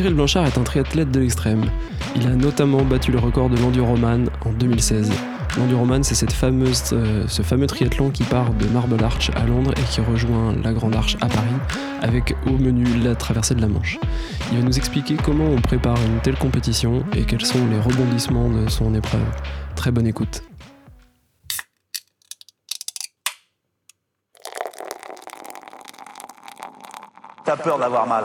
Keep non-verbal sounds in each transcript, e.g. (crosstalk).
Cyril Blanchard est un triathlète de l'extrême. Il a notamment battu le record de l'enduroman en 2016. L'enduroman, c'est euh, ce fameux triathlon qui part de Marble Arch à Londres et qui rejoint la Grande Arche à Paris, avec au menu la traversée de la Manche. Il va nous expliquer comment on prépare une telle compétition et quels sont les rebondissements de son épreuve. Très bonne écoute. T'as peur d'avoir mal.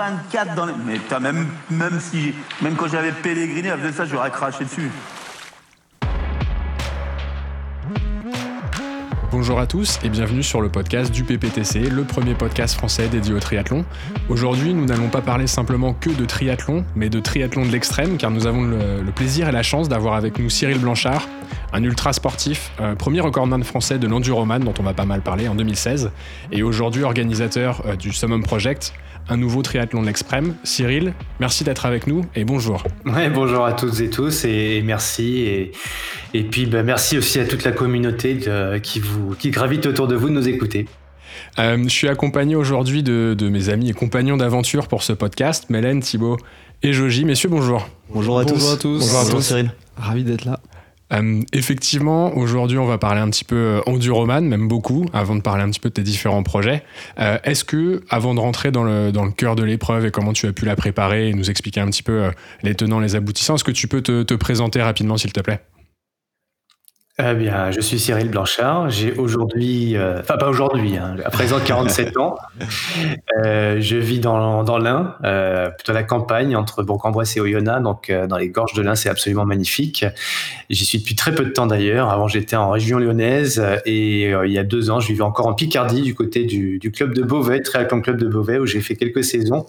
24 dans les... Mais même, même, si, même quand j'avais pèleriné, avec ça, j'aurais craché dessus. Bonjour à tous et bienvenue sur le podcast du PPTC, le premier podcast français dédié au triathlon. Aujourd'hui, nous n'allons pas parler simplement que de triathlon, mais de triathlon de l'extrême, car nous avons le, plaisir et la chance d'avoir avec nous Cyril Blanchard, un ultra sportif, euh, premier recordman français de l'enduroman dont on va pas mal parler en 2016, et aujourd'hui organisateur euh, du Summum Project, un nouveau triathlon de l'extrême. Cyril, merci d'être avec nous et bonjour. Ouais, bonjour à toutes et tous et merci. Et, et puis bah, merci aussi à toute la communauté qui, vous, qui gravite autour de vous de nous écouter. Euh, je suis accompagné aujourd'hui de, mes amis et compagnons d'aventure pour ce podcast, Mélène, Thibaut et Joji. Messieurs, bonjour. Bonjour à tous. Bonjour à tous. Bonjour à tous. Cyril. Ravi d'être là. Euh, effectivement, aujourd'hui, on va parler un petit peu euh, enduroman, même beaucoup, avant de parler un petit peu de tes différents projets. Euh, est-ce que, avant de rentrer dans le, dans le cœur de l'épreuve et comment tu as pu la préparer et nous expliquer un petit peu les tenants, les aboutissants, est-ce que tu peux te présenter rapidement, s'il te plaît? Eh bien, je suis Cyril Blanchard. J'ai aujourd'hui, euh, enfin pas aujourd'hui, hein, à présent 47 ans. Euh, je vis dans, dans l'Ain, euh, plutôt la campagne entre Bourg-en-Bresse et Oyonnax, donc dans les gorges de l'Ain, c'est absolument magnifique. J'y suis depuis très peu de temps d'ailleurs. Avant, j'étais en région lyonnaise et il y a deux ans, je vivais encore en Picardie, du côté du, du club de Beauvais, Triathlon Club de Beauvais, où j'ai fait quelques saisons.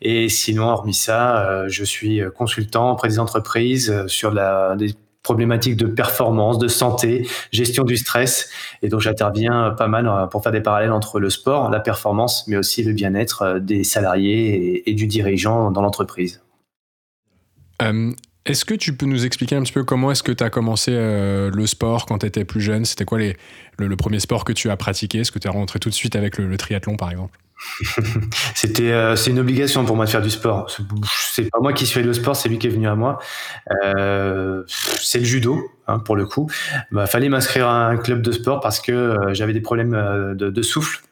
Et sinon, hormis ça, je suis consultant auprès des entreprises sur la, des problématiques de performance, de santé, gestion du stress. Et donc j'interviens pas mal euh, pour faire des parallèles entre le sport, la performance, mais aussi le bien-être euh, des salariés et, du dirigeant dans l'entreprise. Euh, est-ce que tu peux nous expliquer un petit peu comment est-ce que tu as commencé le sport quand tu étais plus jeune? C'était quoi le, premier sport que tu as pratiqué? Est-ce que tu es rentré tout de suite avec le triathlon par exemple? (laughs) C'était, euh, c'est une obligation pour moi de faire du sport. C'est pas moi qui suis au sport, c'est lui qui est venu à moi. Euh, c'est le judo, hein, pour le coup. Bah, fallait m'inscrire à un club de sport parce que euh, j'avais des problèmes de souffle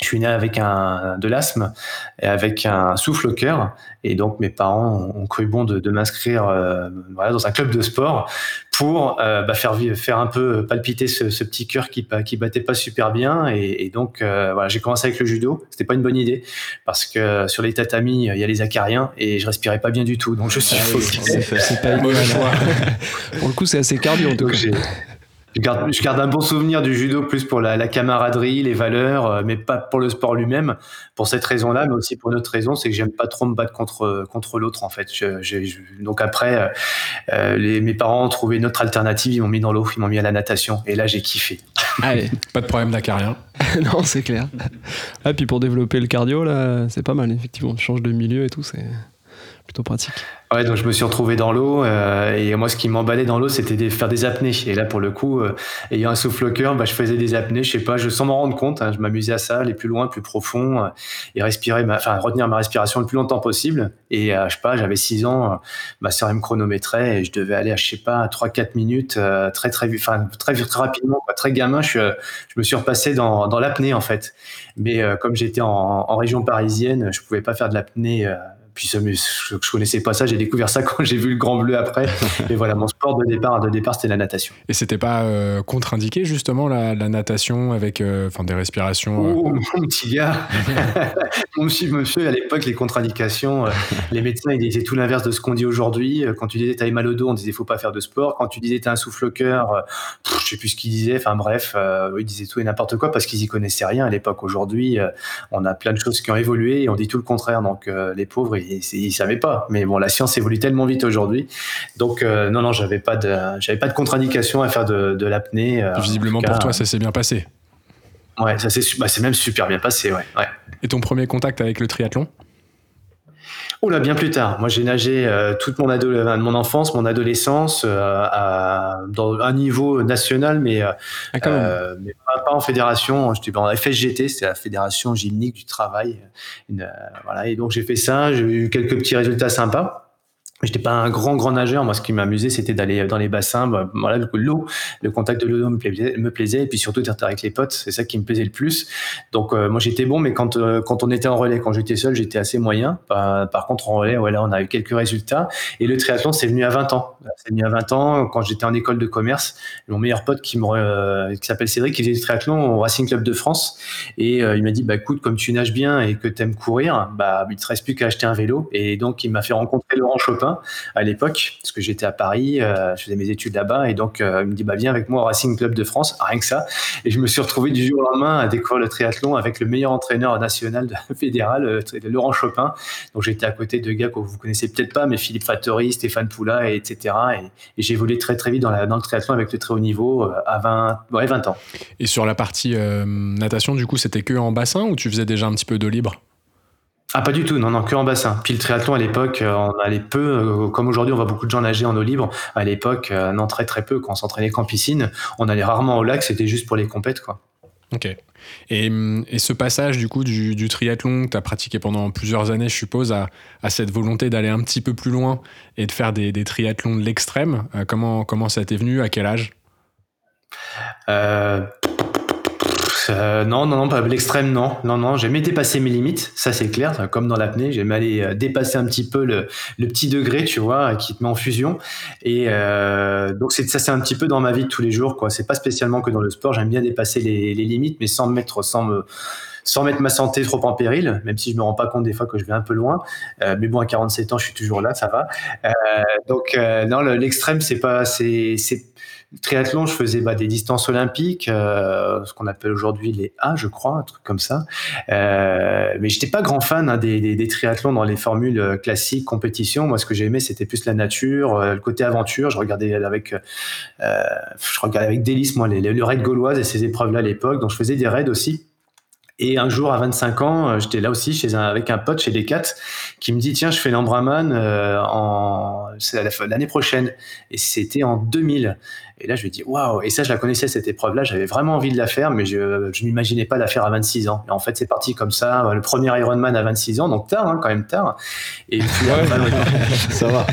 je suis né avec un, de l'asthme et avec un souffle au cœur. Et donc, mes parents ont cru bon de, m'inscrire euh, voilà, dans un club de sport pour euh, bah, faire, faire un peu palpiter ce, petit cœur qui, qui battait pas super bien. Et, donc, euh, voilà, j'ai commencé avec le judo. C'était pas une bonne idée parce que sur les tatamis, il y a les acariens et je respirais pas bien du tout. Donc, je suis ah C'est pas une bonne choix. (laughs) pour le coup, c'est assez cardio en tout cas je garde, un bon souvenir du judo plus pour la, camaraderie, les valeurs, euh, mais pas pour le sport lui-même. Pour cette raison-là, mais aussi pour une autre raison, c'est que j'aime pas trop me battre contre contre l'autre en fait. donc après, euh, euh, les, mes parents ont trouvé une autre alternative, ils m'ont mis dans l'eau, ils m'ont mis à la natation, et là j'ai kiffé. Allez, pas de problème d'acarien. (laughs) non, c'est clair. Ah puis pour développer le cardio là, c'est pas mal effectivement. Tu changes de milieu et tout, c'est plutôt pratique. Ouais, donc je me suis retrouvé dans l'eau euh, et moi ce qui m'emballait dans l'eau c'était de faire des apnées. Et là pour le coup, euh, ayant un souffle au cœur, bah, je faisais des apnées, je sais pas, sans m'en rendre compte, hein, je m'amusais à ça, aller plus loin, plus profond euh, et respirer, enfin retenir ma respiration le plus longtemps possible. Et je sais pas, j'avais 6 ans, ma sœur me chronométrait et je devais aller à je sais pas 3-4 minutes très très enfin très très rapidement, très gamin, je, je me suis repassé dans, dans l'apnée en fait. Mais comme j'étais en, en, région parisienne, je pouvais pas faire de l'apnée puis je, je connaissais pas ça, j'ai découvert ça (laughs) quand j'ai vu le Grand Bleu après. (laughs) et voilà, mon sport de départ, de départ, c'était la natation. Et c'était pas contre-indiqué justement la, natation avec, enfin, des respirations. Oh, mon petit gars, (laughs) mon monsieur, à l'époque, les contre-indications, les médecins ils disaient tout l'inverse de ce qu'on dit aujourd'hui. Quand tu disais t'avais mal au dos, on disait faut pas faire de sport. Quand tu disais t'as un souffle-cœur, je sais plus ce qu'ils disaient. Enfin bref, ils disaient tout et n'importe quoi parce qu'ils y connaissaient rien à l'époque. Aujourd'hui, on a plein de choses qui ont évolué et on dit tout le contraire. Donc euh, les pauvres, ils, ils, savaient pas. Mais bon, la science évolue tellement vite aujourd'hui. Donc euh, non, non, j'avais pas de, j'avais pas de contre-indication à faire de, l'apnée. Euh, Visiblement pour toi, ça s'est bien passé. Ouais, ça c'est bah, même super bien passé, ouais, ouais. Et ton premier contact avec le triathlon? Oh là, bien plus tard. Moi, j'ai nagé euh, toute mon, ado mon enfance, mon adolescence, euh, à, dans un niveau national, mais, euh, ah, pas, en fédération. J'étais en FSGT, c'est la Fédération gymnique du travail. voilà, et donc j'ai fait ça. J'ai eu quelques petits résultats sympas. J'étais pas un grand grand nageur. Moi, ce qui m'amusait, c'était d'aller dans les bassins. Bah, voilà, l'eau, le contact de l'eau me plaisait, me plaisait, et puis surtout d'être avec les potes. C'est ça qui me plaisait le plus. Donc, euh, moi, j'étais bon, mais quand euh, quand on était en relais, quand j'étais seul, j'étais assez moyen. Par, contre, en relais, voilà, on a eu quelques résultats. Et le triathlon, c'est venu à 20 ans. C'est venu à 20 ans quand j'étais en école de commerce. Mon meilleur pote qui me euh, qui s'appelle Cédric, qui faisait du triathlon au Racing Club de France, et il m'a dit, bah écoute, comme tu nages bien et que t'aimes courir, bah il te reste plus qu'à acheter un vélo. Et donc, il m'a fait rencontrer Laurent Chopin à l'époque, parce que j'étais à Paris, euh, je faisais mes études là-bas, et donc euh, il me dit bah viens avec moi au Racing Club de France, rien que ça, et je me suis retrouvé du jour au lendemain à découvrir le triathlon avec le meilleur entraîneur national fédéral, euh, Laurent Chopin. Donc j'étais à côté de gars que vous connaissez peut-être pas, mais Philippe Fattori, Stéphane Poula, et etc. Et, j'ai évolué très très vite dans, le triathlon avec le très haut niveau à 20, ouais, 20 ans. Et sur la partie natation, du coup, c'était que en bassin ou tu faisais déjà un petit peu de libre? Ah, pas du tout, non, non, que en bassin. Puis le triathlon à l'époque, euh, on allait peu, euh, comme aujourd'hui, on voit beaucoup de gens nager en eau libre. À l'époque, euh, non, très très peu. Quand on s'entraînait qu'en piscine, on allait rarement au lac, c'était juste pour les compètes, quoi. Ok. Et, et, ce passage du coup du, triathlon que tu as pratiqué pendant plusieurs années, je suppose, à, à cette volonté d'aller un petit peu plus loin et de faire des, des triathlons de l'extrême, comment, comment ça t'est venu? À quel âge? Euh, non, non, non, pas l'extrême, non. Non, non, j'aimais dépasser mes limites, ça c'est clair, comme dans l'apnée, j'aimais aller euh, dépasser un petit peu le, petit degré, tu vois, qui te met en fusion. Et euh, donc ça, c'est un petit peu dans ma vie de tous les jours, quoi. C'est pas spécialement que dans le sport, j'aime bien dépasser les, limites, mais sans mettre, sans me sans mettre ma santé trop en péril, même si je me rends pas compte des fois que je vais un peu loin. mais bon, à 47 ans, je suis toujours là, ça va. donc non, l'extrême, c'est pas, c'est, triathlon, je faisais bah, des distances olympiques, euh, ce qu'on appelle aujourd'hui les A, je crois, un truc comme ça. Euh, mais j'étais pas grand fan hein, des, triathlons dans les formules euh, classiques, compétition. Moi, ce que j'aimais, c'était plus la nature, euh, le côté aventure. Je regardais avec, je regardais avec délice moi les, les, raids gauloises et ces épreuves-là à l'époque. Donc, je faisais des raids aussi. Et un jour, à 25 ans, j'étais là aussi chez un, avec un pote chez Decat qui me dit Tiens, je fais l'Embraman euh, en, l'année prochaine. Et c'était en 2000. Et là, je lui dis waouh Et ça, je la connaissais, cette épreuve-là. J'avais vraiment envie de la faire, mais je ne m'imaginais pas la faire à 26 ans. Et en fait, c'est parti comme ça. Le premier Ironman à 26 ans, donc tard, hein, quand même tard. Et puis, (laughs) ça va.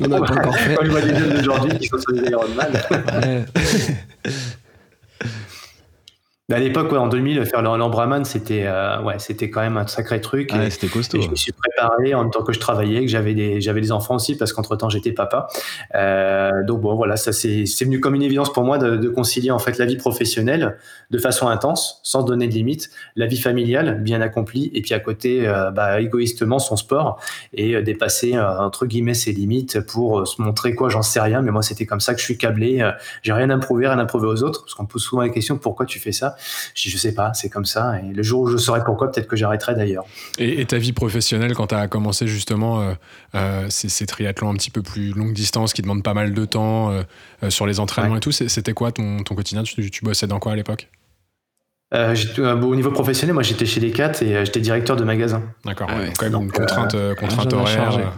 On a pas encore fait. Quand je vois des jeunes d'aujourd'hui qui sont sur des Ironman. (laughs) à l'époque, ouais, en 2000, faire l'Embraman, c'était euh, ouais, c'était quand même un sacré truc. Ah c'était costaud. je me suis préparé en même temps que je travaillais, que j'avais des j'avais des enfants aussi parce qu'entre temps j'étais papa. Euh, donc bon, voilà, ça c'est venu comme une évidence pour moi de, de, concilier en fait la vie professionnelle de façon intense, sans donner de limites, la vie familiale bien accomplie, et puis à côté, euh, bah, égoïstement son sport et euh, dépasser euh, entre guillemets ses limites pour se montrer quoi, j'en sais rien. Mais moi, c'était comme ça que je suis câblé. J'ai rien à prouver, rien à prouver aux autres, parce qu'on me pose souvent la question pourquoi tu fais ça? Je, je sais pas, c'est comme ça. Et le jour où je saurai pourquoi, peut-être que j'arrêterai d'ailleurs. Et, ta vie professionnelle, quand tu as commencé justement euh, euh, ces, triathlons un petit peu plus longue distance qui demandent pas mal de temps euh, sur les entraînements et tout, c'était quoi ton, ton quotidien? Tu, tu, bossais dans quoi à l'époque? Au niveau professionnel, moi j'étais chez Decat et j'étais directeur de magasin. D'accord, quand même une contrainte, contrainte horaire.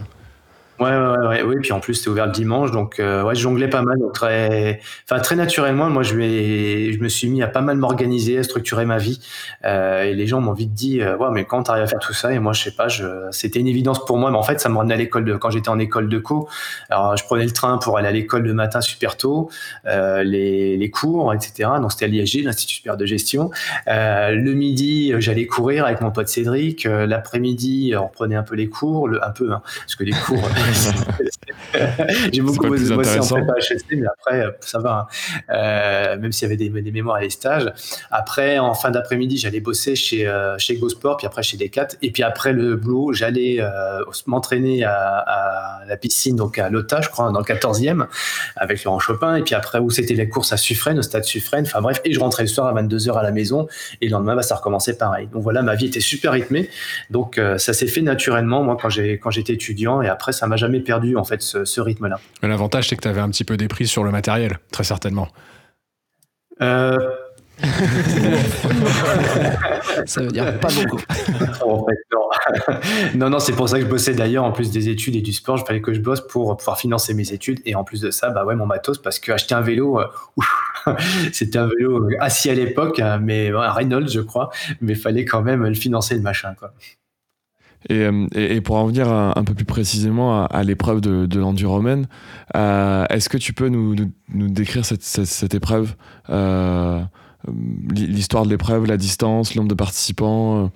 Ouais, ouais, ouais, oui. Puis en plus, c'était ouvert le dimanche, donc euh, ouais, je jonglais pas mal. Donc très, enfin très naturellement, moi, je, je me suis mis à pas mal m'organiser, à structurer ma vie. Euh, et les gens m'ont vite dit, euh, ouais, mais quand t'arrives à faire tout ça? Et moi, je sais pas, je, c'était une évidence pour moi. Mais en fait, ça me ramenait à l'école de, quand j'étais en école de co. Alors, je prenais le train pour aller à l'école le matin super tôt, euh, les, les cours, etc. Donc c'était à l'ISG, l'Institut supérieur de gestion. Le midi, j'allais courir avec mon pote Cédric. L'après-midi, on reprenait un peu les cours, un peu, hein, parce que les cours. (laughs) (laughs) J'ai beaucoup bossé, en prépa HSC, mais après, ça va. Hein. Euh, même s'il y avait des, des, mémoires et des stages. Après, en fin d'après-midi, j'allais bosser chez, euh, chez GoSport, puis après chez Decat. Et puis après le boulot, j'allais euh, m'entraîner à, à, la piscine, donc à Lota, je crois, dans le 14e, avec Laurent Chopin. Et puis après, où c'était les courses à Suffren, au stade Suffren. Enfin bref, et je rentrais le soir à 22h à la maison. Et le lendemain, bah, ça recommençait pareil. Donc voilà, ma vie était super rythmée. Donc ça s'est fait naturellement, moi, quand j'étais étudiant. Et après, ça m'a jamais perdu, en fait, ce, rythme-là. L'avantage, c'est que tu avais un petit peu des prix sur le matériel, très certainement. Euh... (laughs) ça veut dire pas beaucoup. (laughs) (laughs) non. non, c'est pour ça que je bossais d'ailleurs, en plus des études et du sport, il fallait que je bosse pour pouvoir financer mes études. Et en plus de ça, bah ouais, mon matos, parce que acheter un vélo, euh, c'était un vélo assis à l'époque, hein, mais un Reynolds, je crois, mais il fallait quand même le financer, le machin, quoi. Euh, et, pour en venir un, peu plus précisément à, l'épreuve de, de l'enduroman, euh, est-ce que tu peux nous, décrire cette, épreuve, euh, l'histoire de l'épreuve, la distance, le nombre de participants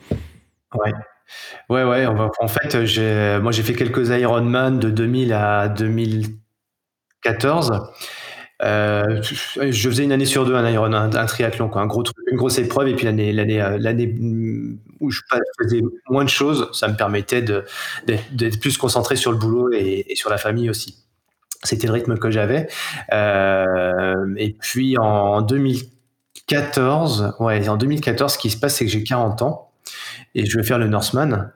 Ouais. Ouais, ouais. En fait, moi, j'ai fait quelques Ironman de 2000 à 2014. Euh, je faisais une année sur deux un Iron, un, triathlon, quoi, un gros une grosse épreuve, et puis l'année où je faisais moins de choses, ça me permettait d'être plus concentré sur le boulot et, sur la famille aussi. C'était le rythme que j'avais. Euh, et puis en 2014, ouais, en 2014, ce qui se passe, c'est que j'ai 40 ans et je vais faire le Norseman.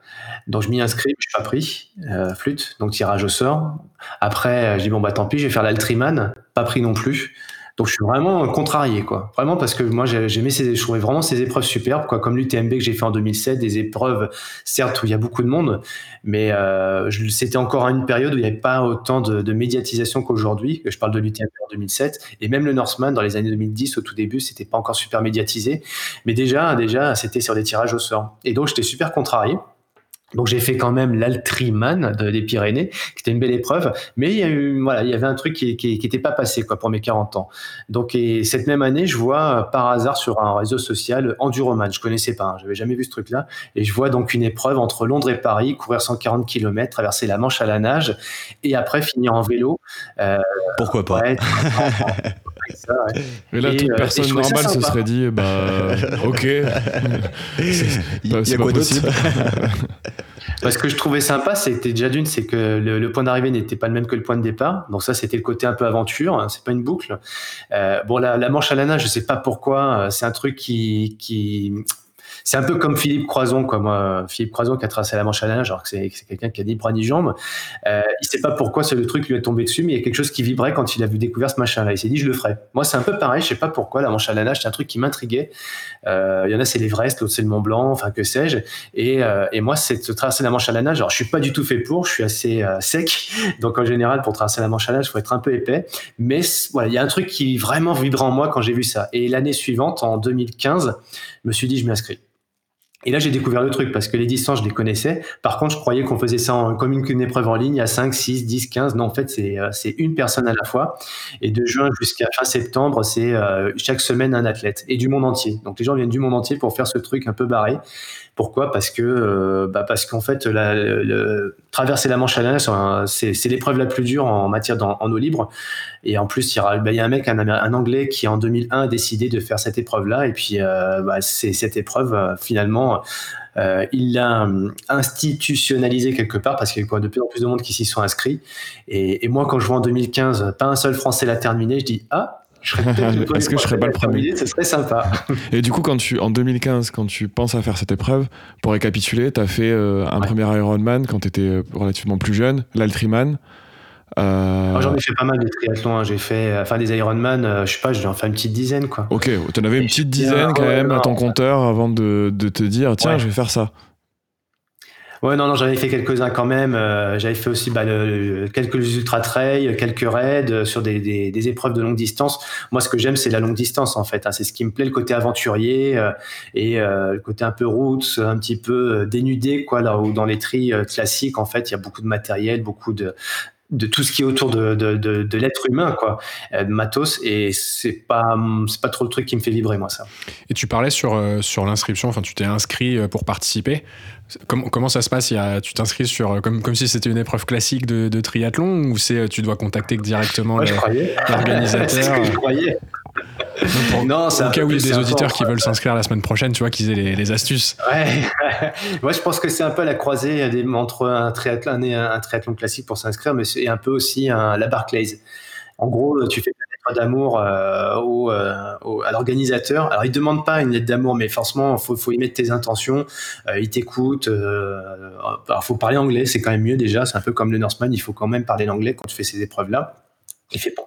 Donc je m'y inscris, je suis pas pris, euh, flûte, donc tirage au sort. Après, je dis bon bah tant pis, je vais faire l'Altriman, pas pris non plus. Donc je suis vraiment contrarié, quoi. Vraiment parce que moi j'aimais ces, je trouvais vraiment ces épreuves superbes, quoi. Comme l'UTMB que j'ai fait en 2007, des épreuves certes où il y a beaucoup de monde, mais euh, c'était encore une période où il n'y avait pas autant de, médiatisation qu'aujourd'hui. Je parle de l'UTMB en 2007 et même le Norseman dans les années 2010 au tout début, c'était pas encore super médiatisé, mais déjà déjà c'était sur des tirages au sort. Et donc j'étais super contrarié. Donc j'ai fait quand même l'Altriman des Pyrénées, qui était une belle épreuve, mais il y, a eu, voilà, il y avait un truc qui n'était qui, pas passé quoi, pour mes 40 ans. Donc et cette même année, je vois euh, par hasard sur un réseau social Enduroman, je connaissais pas, hein, j'avais jamais vu ce truc-là, et je vois donc une épreuve entre Londres et Paris, courir 140 km, traverser la Manche à la nage, et après finir en vélo. Euh, Pourquoi pas? (laughs) Mais là, toute euh, personne normale se serait dit, bah, (laughs) ok. Il y a quoi d'autre? (laughs) Parce que je trouvais sympa, c'était déjà d'une, c'est que le, point d'arrivée n'était pas le même que le point de départ. Donc ça, c'était le côté un peu aventure. Hein, c'est pas une boucle. Euh, bon, la, manche à la nage, je sais pas pourquoi. Euh, c'est un truc qui, qui c'est un peu comme Philippe Croison, quoi. Moi, Philippe Croison qui a tracé la manche à nage, alors que c'est quelqu'un qui a ni bras ni jambes. Euh, il sait pas pourquoi c'est le truc lui est tombé dessus, mais il y a quelque chose qui vibrait quand il a vu découvert ce machin-là. Il s'est dit, je le ferai. Moi, c'est un peu pareil. Je sais pas pourquoi la manche à la nage, c'est un truc qui m'intriguait. Euh, il y en a, c'est l'Everest, l'autre c'est le Mont Blanc, enfin que sais-je. Et, euh, et moi, c'est de traverser la manche à la nage. Alors, je suis pas du tout fait pour. Je suis assez euh, sec. Donc, en général, pour traverser la manche à la nage, faut être un peu épais. Mais voilà, il y a un truc qui vraiment vibrait en moi quand j'ai vu ça. Et l'année suivante, en 2015, je me suis dit, je m'inscris. Et là, j'ai découvert le truc parce que les distances, je les connaissais. Par contre, je croyais qu'on faisait ça en, comme une, épreuve en ligne à 5, 6, 10, 15. Non, en fait, c'est, euh, c'est une personne à la fois. Et de juin jusqu'à fin septembre, c'est euh, chaque semaine un athlète et du monde entier. Donc, les gens viennent du monde entier pour faire ce truc un peu barré. Pourquoi? Parce que euh, bah parce qu'en fait, traverser la Manche à la c'est, l'épreuve la plus dure en matière d'en, en eau libre. Et en plus, il y, bah, a un mec, un, Anglais, qui en 2001 a décidé de faire cette épreuve-là. Et puis, euh, bah, c'est cette épreuve, euh, finalement, il l'a institutionnalisé quelque part parce qu'il y a de plus en plus de monde qui s'y sont inscrits. Et, moi, quand je vois en 2015, pas un seul Français l'a terminé, je dis ah. (laughs) Est-ce que je serais pas le premier Ce serait sympa. (laughs) Et du coup, quand tu, en 2015, quand tu penses à faire cette épreuve, pour récapituler, tu as fait euh, un premier Ironman quand tu étais relativement plus jeune, l'Altriman. Euh... J'en ai fait pas mal des triathlons. Hein. J'ai fait, enfin, des Ironman, euh, je sais pas, j'en fait une petite dizaine, quoi. Ok, tu en avais une petite dizaine quand même à ton compteur avant de, de te dire, tiens, je vais faire ça. Ouais, non, non, j'avais fait quelques-uns quand même. Euh, j'avais fait aussi bah, quelques ultra trail, quelques raids euh, sur des, des, épreuves de longue distance. Moi, ce que j'aime, c'est la longue distance en fait. Hein. C'est ce qui me plaît, le côté aventurier euh, et euh, le côté un peu route, un petit peu dénudé, quoi. Là où dans les tris classiques, en fait, il y a beaucoup de matériel, beaucoup de de tout ce qui est autour de, de, de, de l'être humain, quoi, de matos, et c'est pas, c'est pas trop le truc qui me fait vibrer, moi, ça. Et tu parlais sur, sur l'inscription, enfin, tu t'es inscrit pour participer. Comment, comment ça se passe? Il y a, Tu t'inscris sur comme, comme si c'était une épreuve classique de, de triathlon ou c'est tu dois contacter directement l'organisateur? (laughs) C'est ce que je croyais. Non, au cas où il y a des auditeurs qui veulent s'inscrire la semaine prochaine, tu vois, qu'ils aient les, les, astuces. Ouais. (laughs) Moi, je pense que c'est un peu la croisée des, entre un triathlon et un, un triathlon classique pour s'inscrire, mais c'est un peu aussi un, la Barclays. En gros, tu fais d'amour euh, au, euh, au, à l'organisateur. Alors, il demande pas une lettre d'amour, mais forcément, faut, faut y mettre tes intentions. Euh, il t'écoute. Euh, alors, faut parler anglais, c'est quand même mieux déjà. C'est un peu comme le Norseman, il faut quand même parler l'anglais quand tu fais ces épreuves-là. Il fait bon.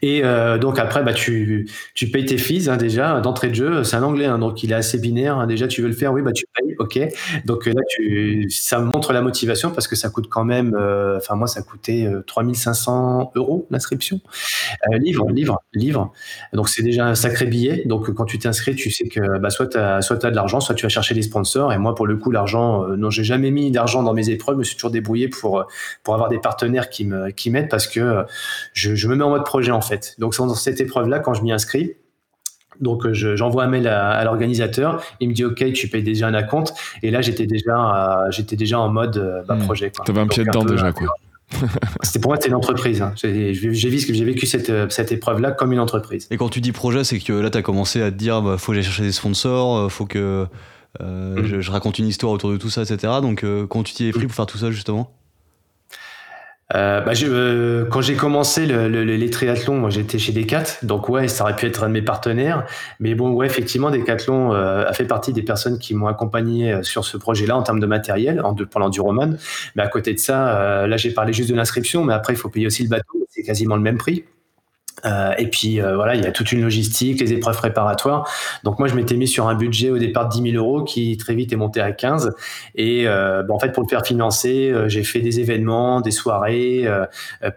Et euh, donc après, bah, tu, tu payes tes fees hein, déjà d'entrée de jeu. C'est un anglais, hein, donc il est assez binaire. Hein. Déjà, tu veux le faire, oui, bah tu payes, ok. Donc là, tu, ça montre la motivation parce que ça coûte quand même. Euh, enfin, moi, ça coûtait euh, 3500 euros l'inscription. Euh, livre, livre, livre. Donc c'est déjà un sacré billet. Donc quand tu t'inscris, tu sais que bah, soit tu as, soit as de l'argent, soit tu vas chercher des sponsors. Et moi, pour le coup, l'argent, euh, non, j'ai jamais mis d'argent dans mes épreuves. Je me suis toujours débrouillé pour pour avoir des partenaires qui me qui m'aident parce que je me mets en mode projet en fait. Donc dans cette épreuve-là, quand je m'y inscris, donc j'envoie un mail à, à l'organisateur, il me dit ok, tu payes déjà un acompte, et là j'étais déjà euh, j'étais déjà en mode bah, Hmm. projet. Tu avais un pied dedans déjà quoi. (laughs) C'était pour moi c'était une entreprise. Hein. J'ai vécu, cette, cette épreuve-là comme une entreprise. Et quand tu dis projet, c'est que là tu as commencé à te dire bah, faut que j'aille chercher des sponsors, faut que euh, Mhm. je, je raconte une histoire autour de tout ça, etc. Donc euh, quand tu t'y es pris pour faire tout ça justement? Euh, bah, je, euh, quand j'ai commencé le, le, les triathlons, moi j'étais chez Decat, donc ouais, ça aurait pu être un de mes partenaires. Mais bon, ouais, effectivement, Decathlon euh, a fait partie des personnes qui m'ont accompagné euh, sur ce projet-là en termes de matériel, en, de, pour l'enduroman. Mais à côté de ça, euh, là j'ai parlé juste de l'inscription, mais après il faut payer aussi le bateau, c'est quasiment le même prix. Euh, et puis euh, voilà, il y a toute une logistique, les épreuves préparatoires. Donc moi, je m'étais mis sur un budget au départ de 10 000 euros qui très vite est monté à 15. Et euh, en fait, pour le faire financer, euh, j'ai fait des événements, des soirées euh,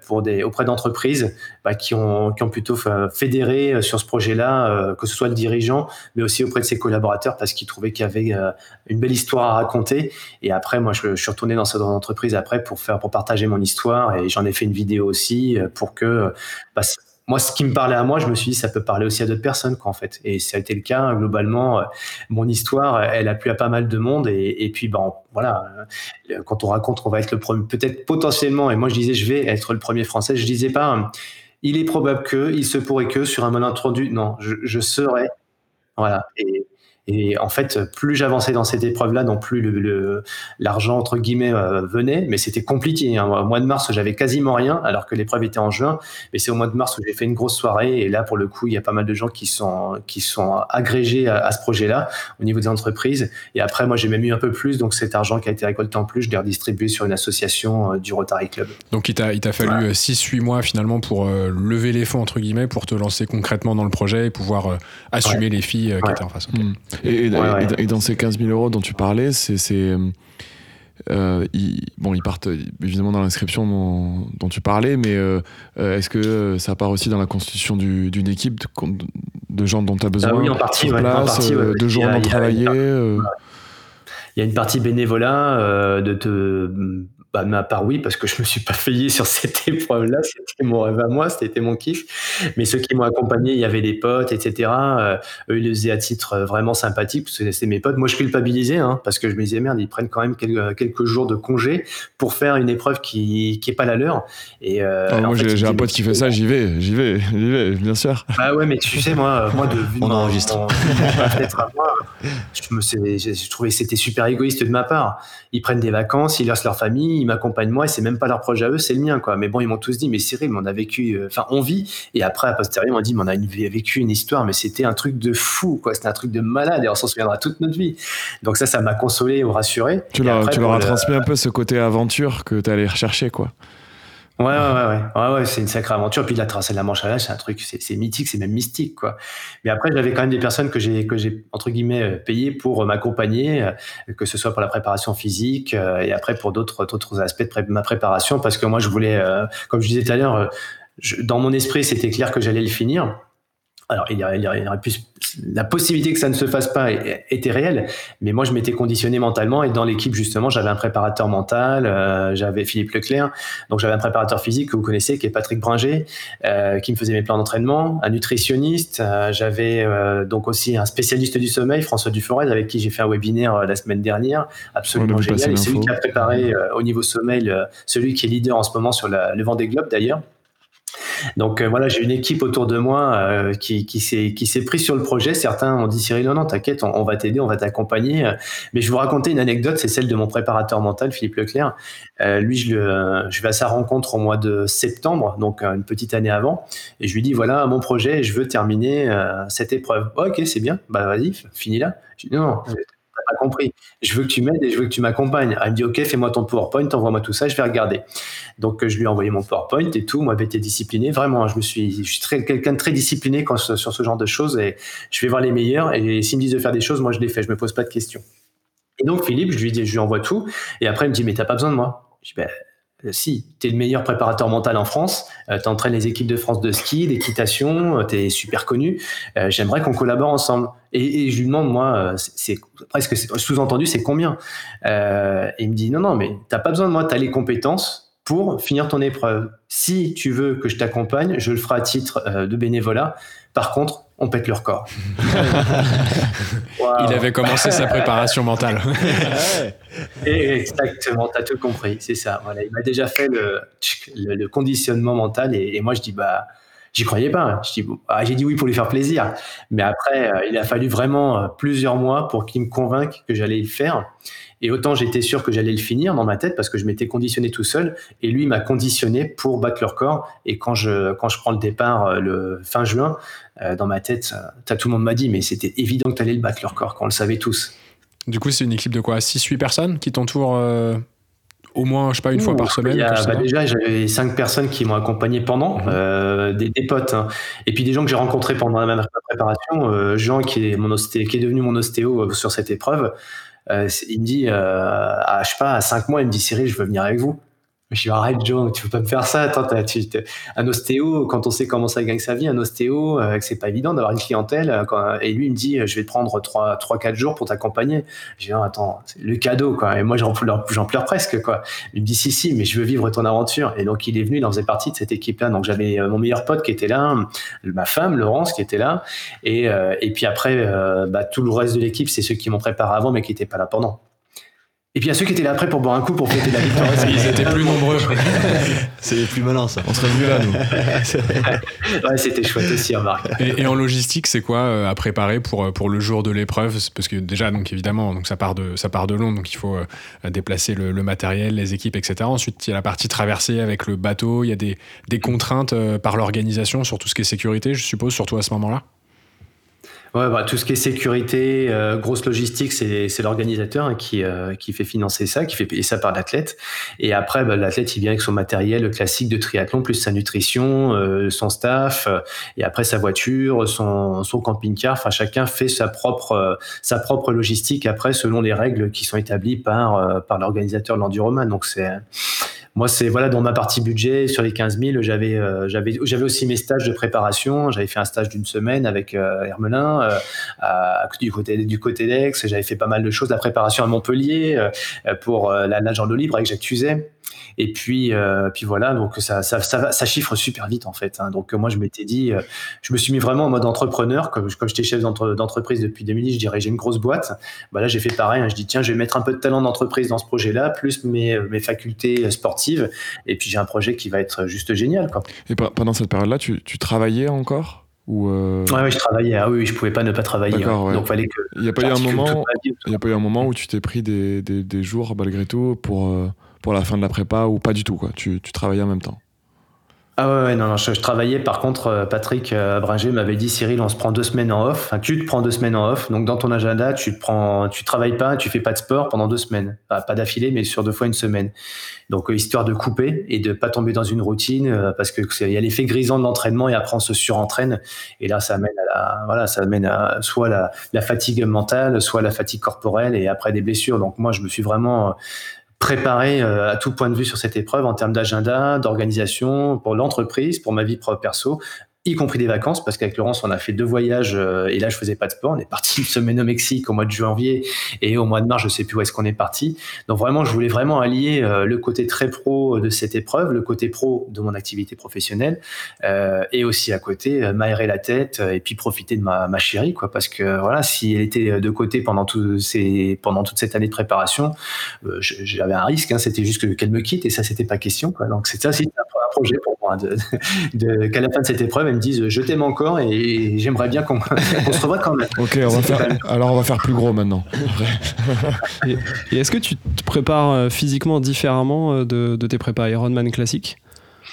pour des auprès d'entreprises bah, qui ont qui ont plutôt fédéré euh, sur ce projet-là, euh, que ce soit le dirigeant, mais aussi auprès de ses collaborateurs parce qu'ils trouvaient qu'il y avait euh, une belle histoire à raconter. Et après, moi, je, suis retourné dans cette entreprise après pour faire pour partager mon histoire et j'en ai fait une vidéo aussi euh, pour que bah, moi, ce qui me parlait à moi, je me suis dit, ça peut parler aussi à d'autres personnes, quoi, en fait. Et ça a été le cas. Globalement, euh, mon histoire, elle a plu à pas mal de monde. Et, puis, ben, voilà, euh, quand on raconte qu'on va être le premier, peut-être potentiellement, et moi, je disais, je vais être le premier français, je disais pas, il est probable que, il se pourrait que, sur un malentendu, non, je, je serai. Voilà. Et, et en fait, plus j'avançais dans cette épreuve-là, non plus le, l'argent entre guillemets euh, venait, mais c'était compliqué. Hein. Au mois de mars, j'avais quasiment rien, alors que l'épreuve était en juin. Mais c'est au mois de mars où j'ai fait une grosse soirée, et là, pour le coup, il y a pas mal de gens qui sont qui sont agrégés à, à ce projet-là au niveau des entreprises. Et après, moi, j'ai même eu un peu plus, donc cet argent qui a été récolté en plus, je l'ai redistribué sur une association euh, du Rotary Club. Donc il t'a fallu Ouais. 6-8 mois finalement pour euh, lever les fonds entre guillemets, pour te lancer concrètement dans le projet et pouvoir euh, assumer les filles euh, qui Ouais. étaient en face. Ok. Et, et- Ouais, ouais. et- et dans ces 15 000 euros dont tu parlais, c'est. c'est, euh, ils, bon, ils partent évidemment dans l'inscription dont, dont tu parlais, mais euh, euh, est-ce que euh, ça part aussi dans la constitution du- d'une équipe de, de gens dont tu as besoin Ah oui, en partie, sur ouais, en place, partie, ouais, euh, de y a- travaillés euh, Il y a une partie bénévolat euh, de te. Bah, de ma part, oui, parce que je me suis pas payé sur cette (laughs) épreuve-là. C'était mon rêve à moi, c'était mon kiff. Mais ceux qui m'ont accompagné, il y avait des potes, etc. Euh, eux, ils le faisaient à titre euh, vraiment sympathique, parce que c'était mes potes. Moi, je culpabilisais, hein, parce que je me disais, merde, ils prennent quand même quelques, quelques jours de congé pour faire une épreuve qui, qui est pas la leur. Et, euh, Ah, moi, j'ai un pote qui fait ça, j'y vais, j'y vais, j'y vais, bien sûr. ah ouais, mais tu sais, moi, moi de On mon- enregistre. mon- peut-être à moi, je, me, sais- je, je trouvais que c'était super égoïste de ma part. Ils prennent des vacances, ils laissent leur famille, ils m'accompagnent moi, et c'est même pas leur projet à eux, c'est le mien, quoi. Mais bon, ils m'ont tous dit, mais Cyril, mais on a vécu, euh, enfin, on vit. Et après, à posteriori, ils m'ont dit, mais on a une- vécu une histoire, mais c'était un truc de fou, quoi. C'était un truc de malade, et on s'en souviendra toute notre vie. Donc ça, ça m'a consolé ou rassuré. Tu leur, tu leur as transmis un peu ce côté aventure que tu allais rechercher, quoi. Ouais, ouais, ouais, ouais, ouais, c'est une sacrée aventure. Puis la traversée de la Manche à c'est un truc, c'est mythique, c'est même mystique, quoi. Mais après, j'avais quand même des personnes que j'ai, que j'ai entre guillemets euh, payées pour m'accompagner, euh, que ce soit pour la préparation physique euh, et après pour d'autres, d'autres aspects de ma préparation, parce que moi, je voulais, comme je disais tout à l'heure, dans mon esprit, c'était clair que j'allais le finir. Alors, il y aurait, il y aurait plus, la possibilité que ça ne se fasse pas était réelle, mais moi, je m'étais conditionné mentalement et dans l'équipe, justement, j'avais un préparateur mental, euh, j'avais Philippe Leclerc, donc j'avais un préparateur physique que vous connaissez, qui est Patrick Bringer, euh, qui me faisait mes plans d'entraînement, un nutritionniste, euh, j'avais donc aussi un spécialiste du sommeil, François Duforez, avec qui j'ai fait un webinaire la semaine dernière, absolument génial, c'est lui qui a préparé au niveau sommeil, celui qui est leader en ce moment sur la, le des globes d'ailleurs. Donc euh, voilà, j'ai une équipe autour de moi euh, qui, qui s'est pris sur le projet. Certains ont dit Cyril, non, non, t'inquiète, on, va t'aider, on va t'accompagner. Mais je vais vous raconter une anecdote, c'est celle de mon préparateur mental, Philippe Leclerc. Euh, lui, je, le, je vais à sa rencontre au mois de septembre, donc une petite année avant, et je lui dis voilà mon projet, je veux terminer cette épreuve. ok, c'est bien, bah vas-y, finis là. Non, non compris. Je veux que tu m'aides et je veux que tu m'accompagnes. Elle me dit, OK, fais-moi ton PowerPoint, envoie-moi tout ça, je vais regarder. Donc, je lui ai envoyé mon PowerPoint et tout. Moi, j'étais discipliné. Vraiment, je me suis, je suis très, quelqu'un de très discipliné quand, sur ce genre de choses et je vais voir les meilleurs. Et s'ils me disent de faire des choses, moi, je les fais. Je me pose pas de questions. Et donc, Philippe, je lui dis, je lui envoie tout. Et après, il me dit, mais t'as pas besoin de moi. Je dis, euh, si, tu es le meilleur préparateur mental en France, euh, tu entraînes les équipes de France de ski, d'équitation, euh, tu es super connu, j'aimerais qu'on collabore ensemble. Et, je lui demande, moi, c'est presque sous-entendu, c'est combien? Et il me dit, non, non, mais t'as pas besoin de moi, tu as les compétences pour finir ton épreuve. Si tu veux que je t'accompagne, je le ferai à titre de bénévolat. Par contre, on pète le record. (laughs) Il avait commencé sa préparation mentale. (laughs) Exactement, tu as tout compris, c'est ça. Voilà, il m'a déjà fait le, le, conditionnement mental et, moi je dis bah j'y croyais pas. Ah, j'ai dit oui pour lui faire plaisir, mais après euh, il a fallu vraiment euh, plusieurs mois pour qu'il me convainque que j'allais le faire. Et autant j'étais sûr que j'allais le finir dans ma tête parce que je m'étais conditionné tout seul et lui m'a conditionné pour battre le record. Et quand je, quand je prends le départ euh, le fin juin, dans ma tête, tout le monde m'a dit, mais c'était évident que tu allais le battre le record, quand on le savait tous. Du coup, c'est une équipe de quoi? 6-8 personnes qui t'entourent au moins, je sais pas, une fois par semaine bah Déjà, j'avais 5 personnes qui m'ont accompagné pendant, mhm. des, potes, hein. et puis des gens que j'ai rencontrés pendant la même préparation. Jean, qui est, mon ostéo, qui est devenu mon ostéo sur cette épreuve, il me dit, à, je sais pas, à 5 mois, il me dit Cyril, je veux venir avec vous. Je dis arrête Joe, tu peux pas me faire ça. Attends, tu, un ostéo, quand on sait comment ça gagne sa vie, un ostéo, euh, c'est pas évident d'avoir une clientèle. Euh, et lui, il me dit, je vais te prendre 3, 3 4 jours pour t'accompagner. Je dis, non, attends, le cadeau, quoi. Et moi, j'en pleure, presque, quoi. Il me dit, si, si, mais je veux vivre ton aventure. Et donc, il est venu, il en faisait partie de cette équipe-là. Donc, j'avais euh, mon meilleur pote qui était là, ma femme, Laurence, qui était là. Et, et puis après, bah, tout le reste de l'équipe, c'est ceux qui m'ont préparé avant, mais qui n'étaient pas là pendant. Et puis il y a ceux qui étaient là après pour boire un coup pour fêter la victoire. (laughs) Ils étaient plus nombreux. (laughs) C'est les plus malins, ça. On serait venus là, nous. (laughs) ouais, c'était chouette aussi, remarque. Et, et en logistique, c'est quoi euh, à préparer pour, euh, pour le jour de l'épreuve? Parce que déjà, donc évidemment, donc ça part de ça part de Londres, donc il faut euh, déplacer le, matériel, les équipes, etc. Ensuite, il y a la partie traversée avec le bateau. Il y a des, des contraintes par l'organisation sur tout ce qui est sécurité, je suppose, surtout à ce moment-là? Ouais, bah, tout ce qui est sécurité, euh, grosse logistique, c'est l'organisateur hein, qui, euh, qui fait financer ça, qui fait payer ça par l'athlète. Et après, bah, l'athlète, il vient avec son matériel classique de triathlon, plus sa nutrition, euh, son staff, et après sa voiture, son, son camping-car. Enfin, chacun fait sa propre, sa propre logistique après, selon les règles qui sont établies par, par l'organisateur de l'enduroman. Donc, c'est moi, c'est voilà dans ma partie budget sur les 15 000, j'avais euh, j'avais j'avais aussi mes stages de préparation. J'avais fait un stage d'une semaine avec euh, Hermelin euh, du côté du côté d'Aix. J'avais fait pas mal de choses, la préparation à Montpellier pour la nage en eau libre avec Jacques. Et puis, euh, puis voilà, donc ça, ça, ça, chiffre super vite en fait. Hein. Donc moi, je m'étais dit, euh, je me suis mis vraiment en mode entrepreneur. Comme, comme j'étais chef d'entreprise depuis 2010, je dirais j'ai une grosse boîte. Bah là, j'ai fait pareil. Hein. Je dis tiens, je vais mettre un peu de talent d'entreprise dans ce projet-là, plus mes, mes facultés sportives. Et puis j'ai un projet qui va être juste génial. Quoi. Et pendant cette période-là, tu, tu travaillais encore ou euh... ouais, je travaillais. Ah oui, je pouvais pas ne pas travailler. Hein. Donc fallait que. Il n'y a pas eu un moment. Il y a pas eu un moment où tu t'es pris des, des, des, jours malgré tout pour euh, pour la fin de la prépa ou pas du tout quoi tu, tu travaillais en même temps Ah ouais, non, non, je, travaillais. Par contre, euh, Patrick euh, Abringer m'avait dit Cyril, on se prend deux semaines en off. Enfin, tu te prends deux semaines en off. Donc, dans ton agenda, tu te prends, tu travailles pas, tu fais pas de sport pendant deux semaines. Pas d'affilée, mais sur deux fois une semaine. Donc, euh, histoire de couper et de pas tomber dans une routine, parce que il y a l'effet grisant de l'entraînement et après on se surentraîne. Et là, ça amène à la, voilà, ça amène à soit la, fatigue mentale, soit la fatigue corporelle et après des blessures. Donc, moi, je me suis vraiment préparé euh, à tout point de vue sur cette épreuve en termes d'agenda, d'organisation, pour l'entreprise, pour ma vie pro perso, y compris des vacances, parce qu'avec Laurence, on a fait deux voyages euh, et là, je faisais pas de sport. On est parti une semaine au Mexique au mois de janvier et au mois de mars, je sais plus où est-ce qu'on est parti. Donc vraiment, je voulais vraiment allier euh, le côté très pro de cette épreuve, le côté pro de mon activité professionnelle euh, et aussi à côté euh, m'aérer la tête euh, et puis profiter de ma, ma chérie, quoi. Parce que voilà, si elle était de côté pendant tout ces, pendant toute cette année de préparation, euh, j'avais un risque. Hein, c'était juste que- qu'elle me quitte et ça, c'était pas question. Quoi. Donc c'est ça, c'est un, projet pour moi de- (laughs) qu'à la fin de cette épreuve, me dise je t'aime encore et, j'aimerais bien (laughs) qu'on se revoie quand même. Ok, on va faire, alors on va faire plus gros maintenant. Et, et est-ce que tu te prépares euh, physiquement différemment euh, de, de tes prépas Ironman classiques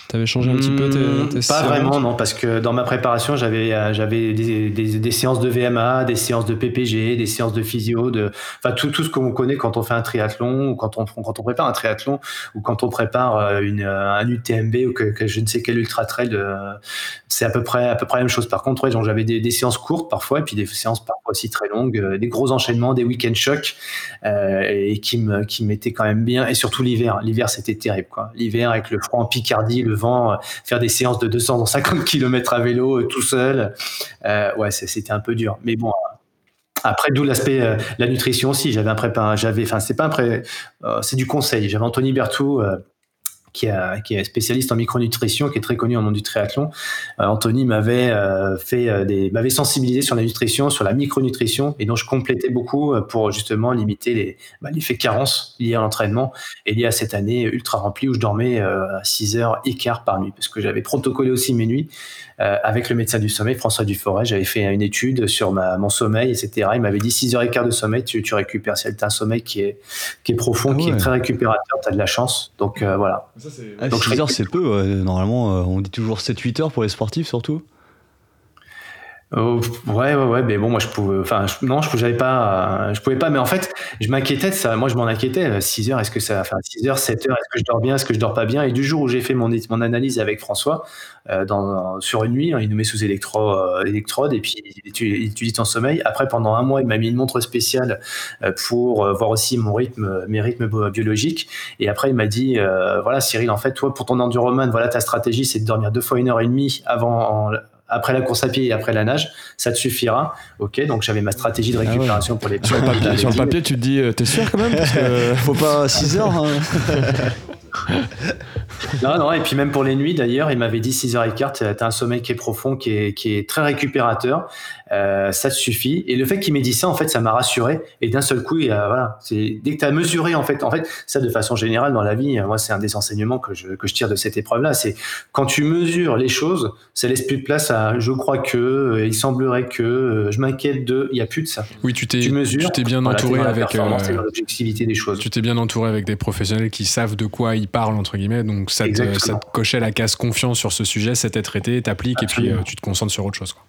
T'avais changé un petit peu tes, Hmm, tes Pas vraiment, non, parce que dans ma préparation, j'avais euh, j'avais des, des, des séances de VMA, des séances de PPG, des séances de physio, de, enfin tout, tout ce qu'on connaît quand on fait un triathlon ou quand on, quand on prépare un triathlon ou quand on prépare euh, une, euh, un UTMB ou que, que je ne sais quel ultra trail. C'est à peu près à peu près la même chose. Par contre, ouais, j'avais des, des séances courtes parfois et puis des séances parfois aussi très longues, des gros enchaînements, des week-end chocs euh, et qui me qui m'étaient quand même bien. Et surtout l'hiver. L'hiver, c'était terrible, quoi. L'hiver avec le froid en Picardie, le euh, faire des séances de 250 km à vélo euh, tout seul. Euh, ouais, c'était un peu dur. Mais bon. Après, d'où l'aspect, euh, la nutrition aussi. J'avais un prépa, j'avais, enfin, c'est pas un pré, c'est du conseil. J'avais Anthony Berthoud, qui, est spécialiste en micronutrition, qui est très connu au monde du triathlon. Euh, Anthony m'avait euh, fait euh, m'avait sensibilisé sur la nutrition, sur la micronutrition, et dont je complétais beaucoup pour justement limiter les, bah, l'effet carence lié à l'entraînement et lié à cette année ultra remplie où je dormais à 6 heures et quart par nuit, parce que j'avais protocolé aussi mes nuits euh, avec le médecin du sommeil, François Duforêt. J'avais fait une étude sur ma, mon sommeil, etc. Il m'avait dit 6 heures et quart de sommeil, tu, tu récupères. Si tu as un sommeil qui est, qui est profond, Ah qui est très récupérateur, tu as de la chance. Donc euh, voilà. Ah, Donc, 6 je heures, c'est peu. ouais. Normalement, euh, on dit toujours 7-8 heures pour les sportifs, surtout. Oh, ouais, ouais, ouais, mais bon, moi je pouvais, enfin, non, je pouvais pas, je pouvais pas, mais en fait, je m'inquiétais de ça, moi je m'en inquiétais, 6 heures, est-ce que ça, enfin, 6 heures, 7 heures, est-ce que je dors bien, est-ce que je dors pas bien, et du jour où j'ai fait mon, analyse avec François, euh, dans, sur une nuit, hein, il nous met sous électro, euh, électrode, et puis il étudie, ton sommeil, après pendant un mois, il m'a mis une montre spéciale euh, pour euh, voir aussi mon rythme, mes rythmes bio- biologiques, et après il m'a dit, euh, voilà Cyril, en fait, toi, pour ton enduroman, voilà ta stratégie, c'est de dormir deux fois une heure et demie avant, après la course à pied et après la nage, ça te suffira. Ok, donc j'avais ma stratégie de ouais. récupération pour les Sur le papier, (laughs) sur le papier, tu te dis, euh, t'es sûr quand même Parce que- (laughs) Faut pas 6 heures. hein. (laughs) Non, non, et puis même pour les nuits d'ailleurs, il m'avait dit 6h15, tu as un sommeil qui est profond, qui est, qui est très récupérateur, euh, ça te suffit. Et le fait qu'il m'ait dit ça, en fait, ça m'a rassuré. Et d'un seul coup, voilà, c'est dès que tu as mesuré, en fait, en fait, ça de façon générale dans la vie, moi, c'est un des enseignements que je, que je tire de cette épreuve-là, c'est quand tu mesures les choses, ça laisse plus de place à je crois que, euh, il semblerait que, euh, je m'inquiète de, il n'y a plus de ça. Oui, tu t'es Tu mesures, tu t'es bien entouré avec. euh, l'objectivité des choses. tu t'es bien entouré avec des professionnels qui savent de quoi ils parlent, entre guillemets. Donc ça te, ça te cochait la case confiance sur ce sujet, c'était traité, t'appliques et puis euh, tu te concentres sur autre chose. quoi.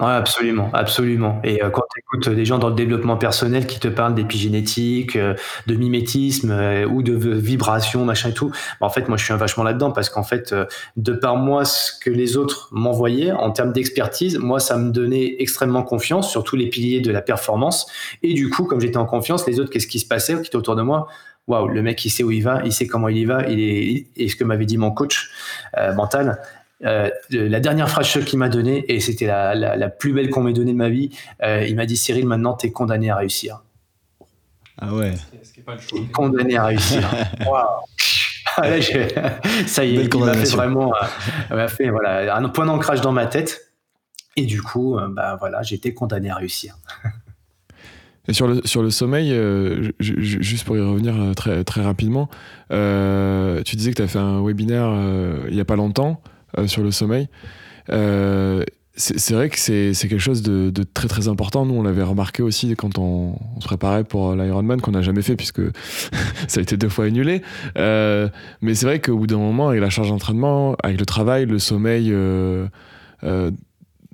Ouais, absolument, absolument. Et euh, quand tu écoutes des gens dans le développement personnel qui te parlent d'épigénétique, euh, de mimétisme euh, ou de vibration, machin et tout, bah, en fait, moi, je suis un vachement là-dedans parce qu'en fait, euh, de par moi, ce que les autres m'envoyaient en termes d'expertise, moi, ça me donnait extrêmement confiance sur tous les piliers de la performance. Et du coup, comme j'étais en confiance, les autres, qu'est-ce qui se passait qui était autour de moi? Waouh, le mec, il sait où il va, il sait comment il y va, il est, et ce que m'avait dit mon coach euh, mental, euh, la dernière phrase qu'il m'a donnée, et c'était la, la, la plus belle qu'on m'ait donnée de ma vie, euh, il m'a dit Cyril, maintenant tu es condamné à réussir. Ah ouais. Condamné à réussir. (laughs) Waouh. Ah, là, ça y est, Belle il m'a fait vraiment euh, m'a fait, voilà, un point d'ancrage dans ma tête. Et du coup, bah, voilà, j'étais condamné à réussir. (laughs) Et sur le, sur le sommeil, euh, ju- ju- juste pour y revenir très, très rapidement, euh, tu disais que tu as fait un webinaire euh, il n'y a pas longtemps sur le sommeil. Euh, c'est vrai que c'est quelque chose de, très très important. Nous, on l'avait remarqué aussi quand on, se préparait pour l'Ironman, qu'on n'a jamais fait puisque (laughs) ça a été deux fois annulé. Euh, mais c'est vrai qu'au bout d'un moment, avec la charge d'entraînement, avec le travail, le sommeil euh, euh,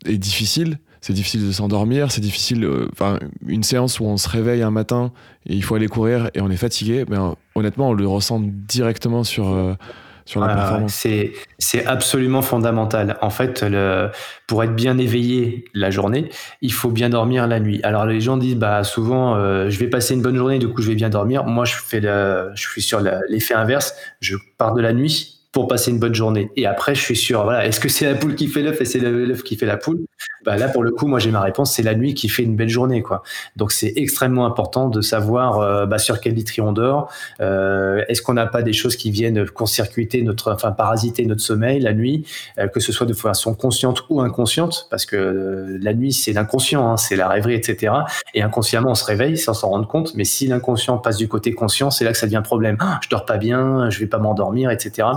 est difficile. C'est difficile de s'endormir, c'est difficile. Enfin, une séance où on se réveille un matin et il faut aller courir et on est fatigué, ben, honnêtement, on le ressent directement sur sur la performance C'est c'est absolument fondamental. En fait, le, pour être bien éveillé la journée, il faut bien dormir la nuit. Alors les gens disent bah souvent euh, je vais passer une bonne journée, du coup je vais bien dormir. Moi je fais le, je suis sur l'effet inverse. Je pars de la nuit pour passer une bonne journée. Et après, je suis sûr, voilà, est-ce que c'est la poule qui fait l'œuf et c'est l'œuf qui fait la poule? Bah Là, pour le coup, moi, j'ai ma réponse, c'est la nuit qui fait une belle journée. quoi. Donc, c'est extrêmement important de savoir euh, bah, sur quel litri on dort. Euh, est-ce qu'on n'a pas des choses qui viennent court-circuiter notre, enfin, parasiter notre sommeil la nuit, euh, que ce soit de façon consciente ou inconsciente, parce que la nuit, c'est l'inconscient, hein, c'est la rêverie, etc. Et inconsciemment, on se réveille sans s'en rendre compte. Mais si l'inconscient passe du côté conscient, c'est là que ça devient problème. Ah, je dors pas bien, je vais pas m'endormir, etc.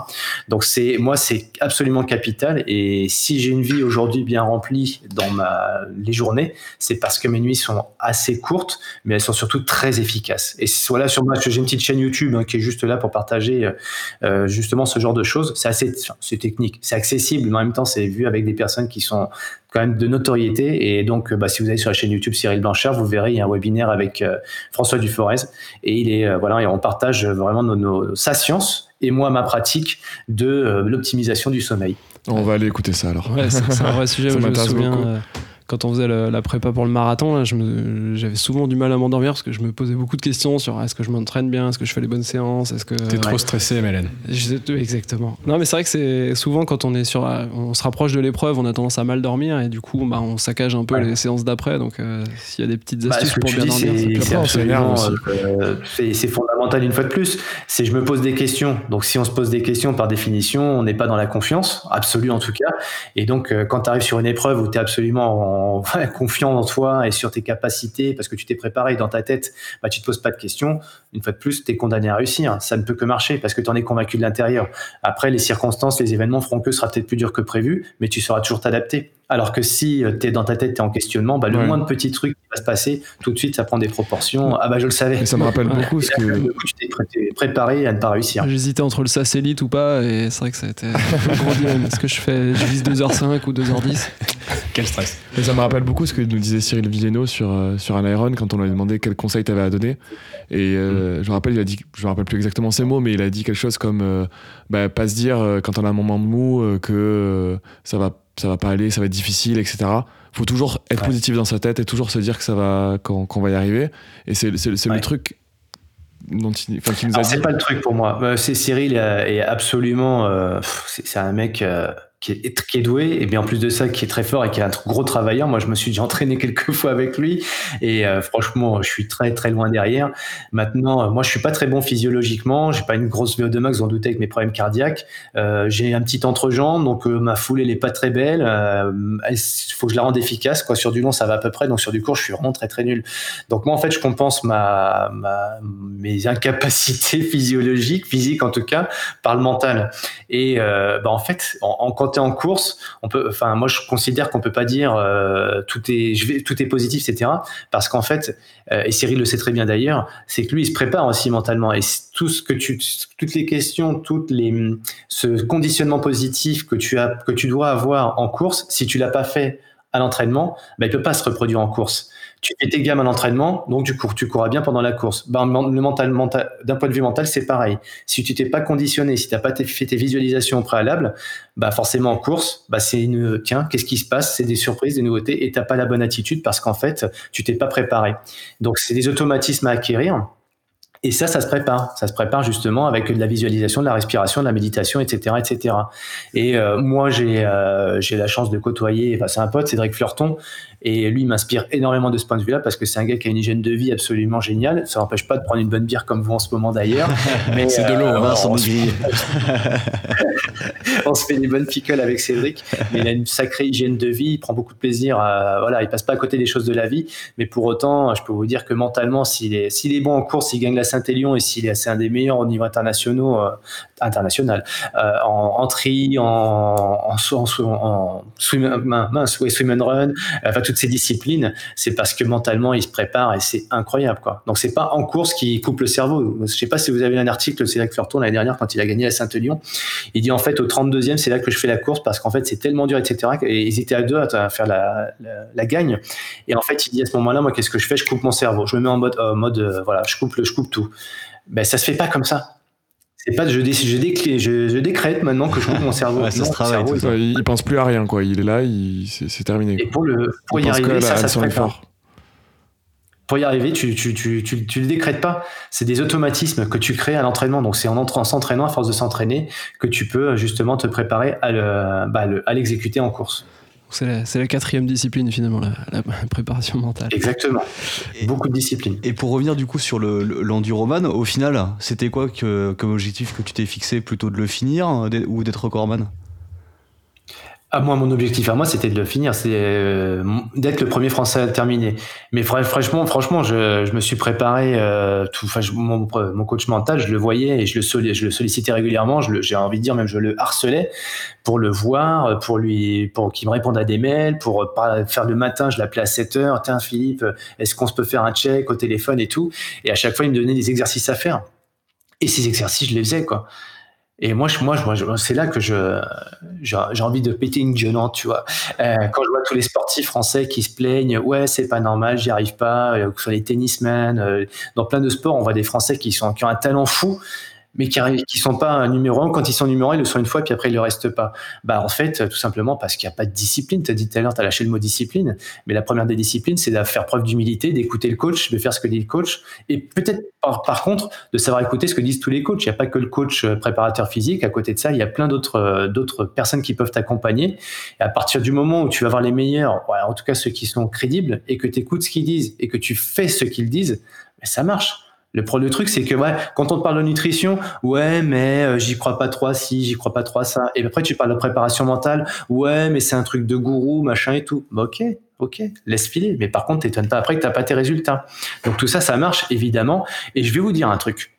Donc c'est moi c'est absolument capital et si j'ai une vie aujourd'hui bien remplie dans les journées, c'est parce que mes nuits sont assez courtes, mais elles sont surtout très efficaces. Et voilà sur moi j'ai une petite chaîne YouTube hein, qui est juste là pour partager euh, euh, justement ce genre de choses. C'est assez c'est technique, c'est accessible, mais en même temps c'est vu avec des personnes qui sont quand même de notoriété. Et donc, bah, si vous allez sur la chaîne YouTube Cyril Blanchard, vous verrez, il y a un webinaire avec euh, François Duforez. Et il est, voilà, et on partage vraiment nos, sa science et moi ma pratique de euh, l'optimisation du sommeil. On va aller écouter ça alors. Ouais, c'est un vrai (laughs) sujet. je me souviens, quand on faisait la, prépa pour le marathon, j'avais souvent du mal à m'endormir parce que je me posais beaucoup de questions sur est-ce que je m'entraîne bien, est-ce que je fais les bonnes séances, est-ce que. T'es trop stressé, Mélène. Exactement. Non, mais c'est vrai que c'est souvent quand on est sur, on se rapproche de l'épreuve, on a tendance à mal dormir et du coup, bah, on saccage un peu les séances d'après. Donc, euh, s'il y a des petites bah, astuces pour bien dormir, euh, c'est fondamental une fois de plus. C'est je me pose des questions. Donc, si on se pose des questions, par définition, on n'est pas dans la confiance absolue en tout cas. Et donc, euh, quand tu arrives sur une épreuve où tu es absolument (laughs) confiant en toi et sur tes capacités parce que tu t'es préparé dans ta tête, bah, tu te poses pas de questions. Une fois de plus, tu es condamné à réussir. Ça ne peut que marcher parce que tu en es convaincu de l'intérieur. Après, les circonstances, les événements feront que ce sera peut-être plus dur que prévu, mais tu sauras toujours t'adapter. Alors que si euh, tu es dans ta tête, tu es en questionnement, bah, le moindre petit truc qui va se passer, tout de suite, ça prend des proportions. Ah bah je le savais. ça me rappelle beaucoup ce que. tu t'es préparé à ne pas réussir. J'hésitais entre le satellite ou pas, et c'est vrai que ça a été un gros dilemme. Est-ce que je fais, je vise 2h05 ou 2h10 Quel stress. Et ça me rappelle beaucoup ce que nous disait Cyril Villeno sur, euh, sur un Iron quand on lui a demandé quel conseil tu avais à donner. Et euh, mm. je me rappelle, il a dit, je me rappelle plus exactement ses mots, mais il a dit quelque chose comme bah, pas se dire quand on a un moment de mou que ça va ça va pas aller, ça va être difficile, etc. Faut toujours être positif dans sa tête et toujours se dire que ça va, qu'on va y arriver. Et c'est le truc dont il, nous a. C'est pas le truc pour moi. Euh, c'est Cyril est absolument, euh, c'est un mec. Qui est, doué et bien en plus de ça qui est très fort et qui est un gros travailleur moi je me suis déjà entraîné (laughs) quelques fois avec lui. Et euh, franchement je suis très très loin derrière. Maintenant euh, moi je suis pas très bon physiologiquement. J'ai pas une grosse VO2 max vous en doutez avec mes problèmes cardiaques. Euh, j'ai un petit entrejambe donc ma foule elle est pas très belle. Il faut que je la rende efficace quoi. Sur du long ça va à peu près donc sur du court je suis vraiment très très nul. Donc moi en fait je compense ma mes incapacités (laughs) physiologiques physiques en tout cas par le mental. Et bah en fait en, en en course, on peut, enfin, moi, je considère qu'on peut pas dire euh, tout est, je vais, tout est positif, etc. Parce qu'en fait, euh, et Cyril le sait très bien d'ailleurs, c'est que lui, il se prépare aussi mentalement. Et tout ce que tu, toutes les questions, toutes les, ce conditionnement positif que tu as, que tu dois avoir en course, si tu l'as pas fait à l'entraînement, ben, il peut pas se reproduire en course tu fais tes gammes à l'entraînement, donc tu cours, tu courras bien pendant la course. Ben, le mental, mental, d'un point de vue mental, c'est pareil. Si tu t'es pas conditionné, si tu n'as pas fait tes visualisations préalables, bah forcément en course, bah c'est une tiens, qu'est-ce qui se passe? C'est des surprises, des nouveautés, et t'as pas la bonne attitude parce qu'en fait, tu t'es pas préparé. Donc c'est des automatismes à acquérir. Et ça, ça se prépare. Ça se prépare justement avec de la visualisation, de la respiration, de la méditation, etc., etc. Et euh, moi, j'ai euh, j'ai la chance de côtoyer. Enfin, c'est un pote, Cédric Fleurton, et lui, m'inspire énormément de ce point de vue-là parce que c'est un gars qui a une hygiène de vie absolument géniale. Ça n'empêche pas de prendre une bonne bière comme vous en ce moment d'ailleurs. (laughs) Mais c'est de l'eau, euh, hein, (laughs) on, se fait des bonnes picoles avec Cédric, (laughs) mais il a une sacrée hygiène de vie, il prend beaucoup de plaisir. À, voilà, il passe pas à côté des choses de la vie, mais pour autant, je peux vous dire que mentalement, s'il est, s'il est bon en course, s'il gagne la Saint-Élion et s'il est assez un des meilleurs au niveau international, euh, international, euh, en, en tri, en, en, en, en swim, mince, ouais, swim and run, enfin toutes ces disciplines, c'est parce que mentalement il se prépare et c'est incroyable quoi. Donc c'est pas en course qui coupe le cerveau. Je sais pas si vous avez un article de Cédric Fleurton l'année dernière quand il a gagné la Saint-Élion. Il dit en fait au 32e c'est là que je fais la course parce qu'en fait c'est tellement dur etc. Et ils étaient à deux à faire la, la, la, gagne. Et en fait il dit à ce moment-là moi qu'est-ce que je fais? Je coupe mon cerveau. Je me mets en mode euh, mode euh, voilà je coupe le, je coupe tout. Ben ça se fait pas comme ça. C'est pas je, je, déclé, je, je, décrète maintenant que je coupe mon cerveau. (laughs) Ouais, ça non, se travaille, cerveau, tout il, il pense plus à rien quoi. Il est là, il, c'est terminé. Et pour le pour il y arriver à ça ça se prépare. Pour y arriver, tu, tu, tu, tu, tu le décrètes pas. C'est des automatismes que tu crées à l'entraînement. Donc, c'est en, entra- en s'entraînant, à force de s'entraîner, que tu peux euh, justement te préparer à le- bah, le- à l'exécuter en course. C'est la, c'est la quatrième discipline finalement, la, la (laughs) préparation mentale. Exactement. Et- Beaucoup de disciplines. Et pour revenir du coup sur le- le- l'enduroman, au final, c'était quoi que, comme objectif que tu t'es fixé Plutôt de le finir euh, d'être- ou d'être recordman? À moi, mon objectif à moi, c'était de le finir, c'est euh, d'être le premier Français à le terminer. Mais fra- franchement, franchement, je, je me suis préparé. Euh, tout, je- mon, mon coach mental, je le voyais et je le, je le sollicitais régulièrement. J'ai envie de dire même, je le harcelais pour le voir, pour lui, pour qu'il me réponde à des mails, pour faire le matin. Je l'appelais à 7 heures. Tiens, Philippe, est-ce qu'on se peut faire un check au téléphone et tout Et à chaque fois, il me donnait des exercices à faire. Et ces exercices, je les faisais quoi. Et moi, je, moi, je- c'est là que je, j'ai j'ai envie de péter une gueulante, tu vois. Euh, quand je vois tous les sportifs français qui se plaignent, ouais, c'est pas normal, j'y arrive pas, euh, que ce soit les tennismen, euh, dans plein de sports, on voit des Français qui, sont, qui ont un talent fou, mais qui qui sont pas un numéro un. Quand ils sont numéro un, ils le sont une fois, puis après, ils le restent pas. Bah, en fait, tout simplement parce qu'il n'y a pas de discipline. Tu as dit tout à l'heure, tu as lâché le mot discipline, mais la première des disciplines, c'est de faire preuve d'humilité, d'écouter le coach, de faire ce que dit le coach, et peut-être par, contre, de savoir écouter ce que disent tous les coachs. Il n'y a pas que le coach euh, préparateur physique. À côté de ça, il y a plein d'autres euh, d'autres personnes qui peuvent t'accompagner. Et à partir du moment où tu vas voir les meilleurs, en tout cas ceux qui sont crédibles, et que tu écoutes ce qu'ils disent et que tu fais ce qu'ils disent, ben, ça marche. Le, le truc, c'est que ouais, quand on te parle de nutrition, ouais, mais euh, j'y crois pas trop ci, j'y crois pas trop ça. Et après, tu parles de préparation mentale, ouais, mais c'est un truc de gourou, machin et tout. Bah, ok, ok, laisse filer. Mais par contre, t'étonnes pas après que t'as pas tes résultats. Donc tout ça, ça marche évidemment. Et je vais vous dire un truc.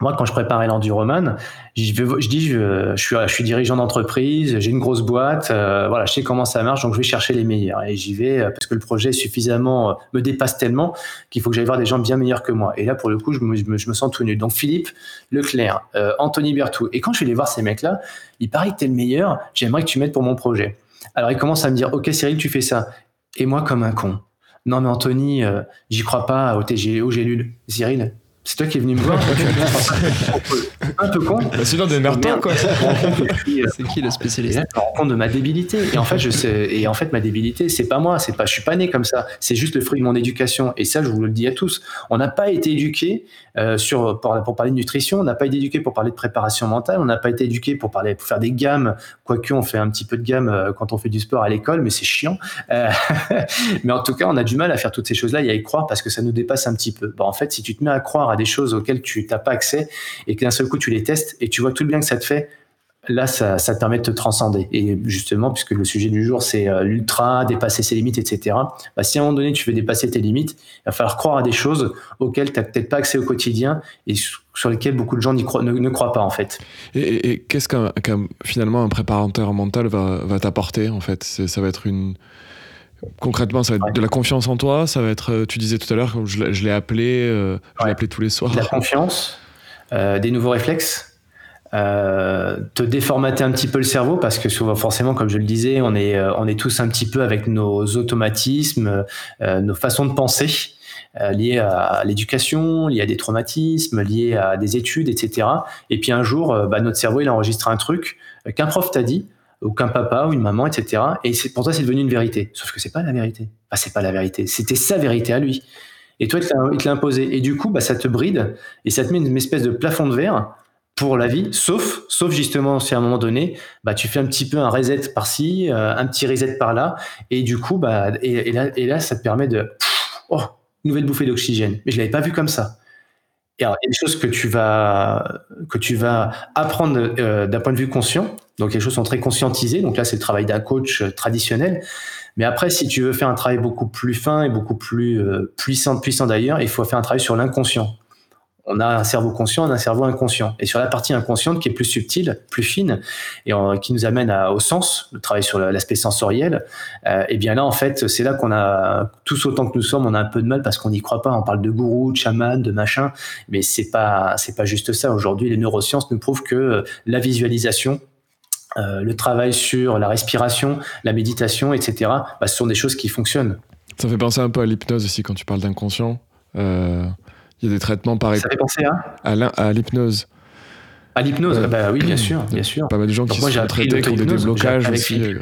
Moi, quand je préparais l'enduroman, je, dis, je, je suis, dirigeant d'entreprise, j'ai une grosse boîte, euh, voilà, je sais comment ça marche, donc je vais chercher les meilleurs. Et j'y vais euh, parce que le projet suffisamment euh, me dépasse tellement qu'il faut que j'aille voir des gens bien meilleurs que moi. Et là, pour le coup, je me, sens tout nul. Donc Philippe Leclerc, Anthony Berthoud. Et quand je vais aller voir ces mecs-là, il paraît que t'es le meilleur, j'aimerais que tu m'aides pour mon projet. Alors il commence à me dire, ok Cyril, tu fais ça. Et moi, comme un con. Non mais Anthony, j'y crois pas au TG, au Gélule. Cyril, c'est toi qui es venu me voir. (laughs) un peu con. Bah, sinon, démerde-toi, quoi. Je me rends compte que je suis, euh, C'est qui le spécialiste je me rends compte de ma débilité. Et en fait, je sais, et en fait, ma débilité, c'est pas moi, c'est pas, je suis pas né comme ça. C'est juste le fruit de mon éducation. Et ça, je vous le dis à tous. On n'a pas été éduqué euh, sur pour, pour parler de nutrition. On n'a pas été éduqué pour parler de préparation mentale. On n'a pas été éduqué pour parler pour faire des gammes. Quoique, on fait un petit peu de gamme euh, quand on fait du sport à l'école, mais c'est chiant. Euh, (laughs) mais en tout cas, on a du mal à faire toutes ces choses-là et à y croire parce que ça nous dépasse un petit peu. Bah, en fait, si tu te mets à croire des choses auxquelles tu n'as pas accès et que d'un seul coup tu les testes et tu vois tout le bien que ça te fait, là, ça, ça te permet de te transcender. Et justement, puisque le sujet du jour, c'est euh, l'ultra, dépasser ses limites, etc., bah, si à un moment donné, tu veux dépasser tes limites, il va falloir croire à des choses auxquelles tu n'as peut-être pas accès au quotidien et sur lesquelles beaucoup de gens croient- ne, croient pas, en fait. Et, qu'est-ce qu'un finalement un préparateur mental va, va t'apporter en fait? Ça va être une concrètement, ça va être Ouais. de la confiance en toi. Ça va être, euh, tu disais tout à l'heure, je l'ai je l'ai appelé, euh, je l'ai Ouais. appelé tous les soirs. de la confiance, euh, des nouveaux réflexes, euh, te déformater un petit peu le cerveau parce que souvent, forcément, comme je le disais, on est, on est tous un petit peu avec nos automatismes, nos façons de penser liées à l'éducation, liées à des traumatismes, liées à des études, etc. Et puis un jour, bah, notre cerveau, il enregistre un truc qu'un prof t'a dit ou qu'un papa ou une maman, etc. Et pour toi, c'est devenu une vérité. Sauf que c'est pas la vérité. Enfin, c'est pas la vérité. C'était sa vérité à lui. Et toi, il te l'a- imposé. Et du coup, bah, ça te bride et ça te met une espèce de plafond de verre pour la vie, sauf, sauf justement si à un moment donné, bah, tu fais un petit peu un reset par-ci, euh, un petit reset par-là, et du coup, bah, et, et là, et là, ça te permet de, oh, nouvelle bouffée d'oxygène. Mais je l'avais pas vu comme ça. Et alors, il y a des choses que tu vas, que tu vas apprendre euh, d'un point de vue conscient. Donc, les choses sont très conscientisées. Donc là, c'est le travail d'un coach euh, traditionnel. Mais après, si tu veux faire un travail beaucoup plus fin et beaucoup plus euh, puissant, puissant d'ailleurs, il faut faire un travail sur l'inconscient on a un cerveau conscient, on a un cerveau inconscient. Et sur la partie inconsciente qui est plus subtile, plus fine, et qui nous amène au sens, le travail sur l'aspect sensoriel, euh, et eh bien là, en fait, c'est là qu'on a, tous autant que nous sommes, on a un peu de mal parce qu'on n'y croit pas. On parle de gourou, de chaman, de machin, mais c'est pas, c'est pas juste ça. Aujourd'hui, les neurosciences nous prouvent que la visualisation, euh, le travail sur la respiration, la méditation, etc., bah, ce sont des choses qui fonctionnent. Ça fait penser un peu à l'hypnose aussi quand tu parles d'inconscient. Euh, il y a des traitements pareils. Ça fait penser à À l'hypnose. À l'hypnose, euh, bah oui, bien sûr, bien sûr. Pas mal de gens qui moi, sont traités qui ont des déblocages aussi. Euh.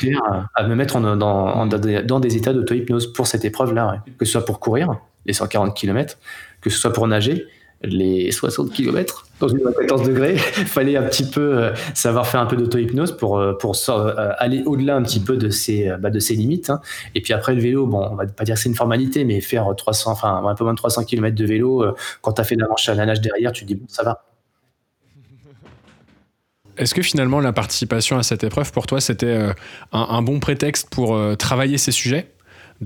À, me mettre en, dans, dans, des états d'auto-hypnose pour cette épreuve-là, que ce soit pour courir les 140 km, que ce soit pour nager, les 60 km dans une 14 degrés. (laughs) Fallait un petit peu euh, savoir faire un peu d'auto-hypnose pour, euh, pour euh, aller au-delà un petit peu de ses, bah, de limites. Hein. Et puis après, le vélo, bon, on va pas dire que c'est une formalité, mais faire 300, enfin, un peu moins de 300 km de vélo, quand tu as fait la manche à la nage derrière, tu te dis, bon, ça va. Est-ce que finalement la participation à cette épreuve pour toi c'était un, bon prétexte pour travailler ces sujets?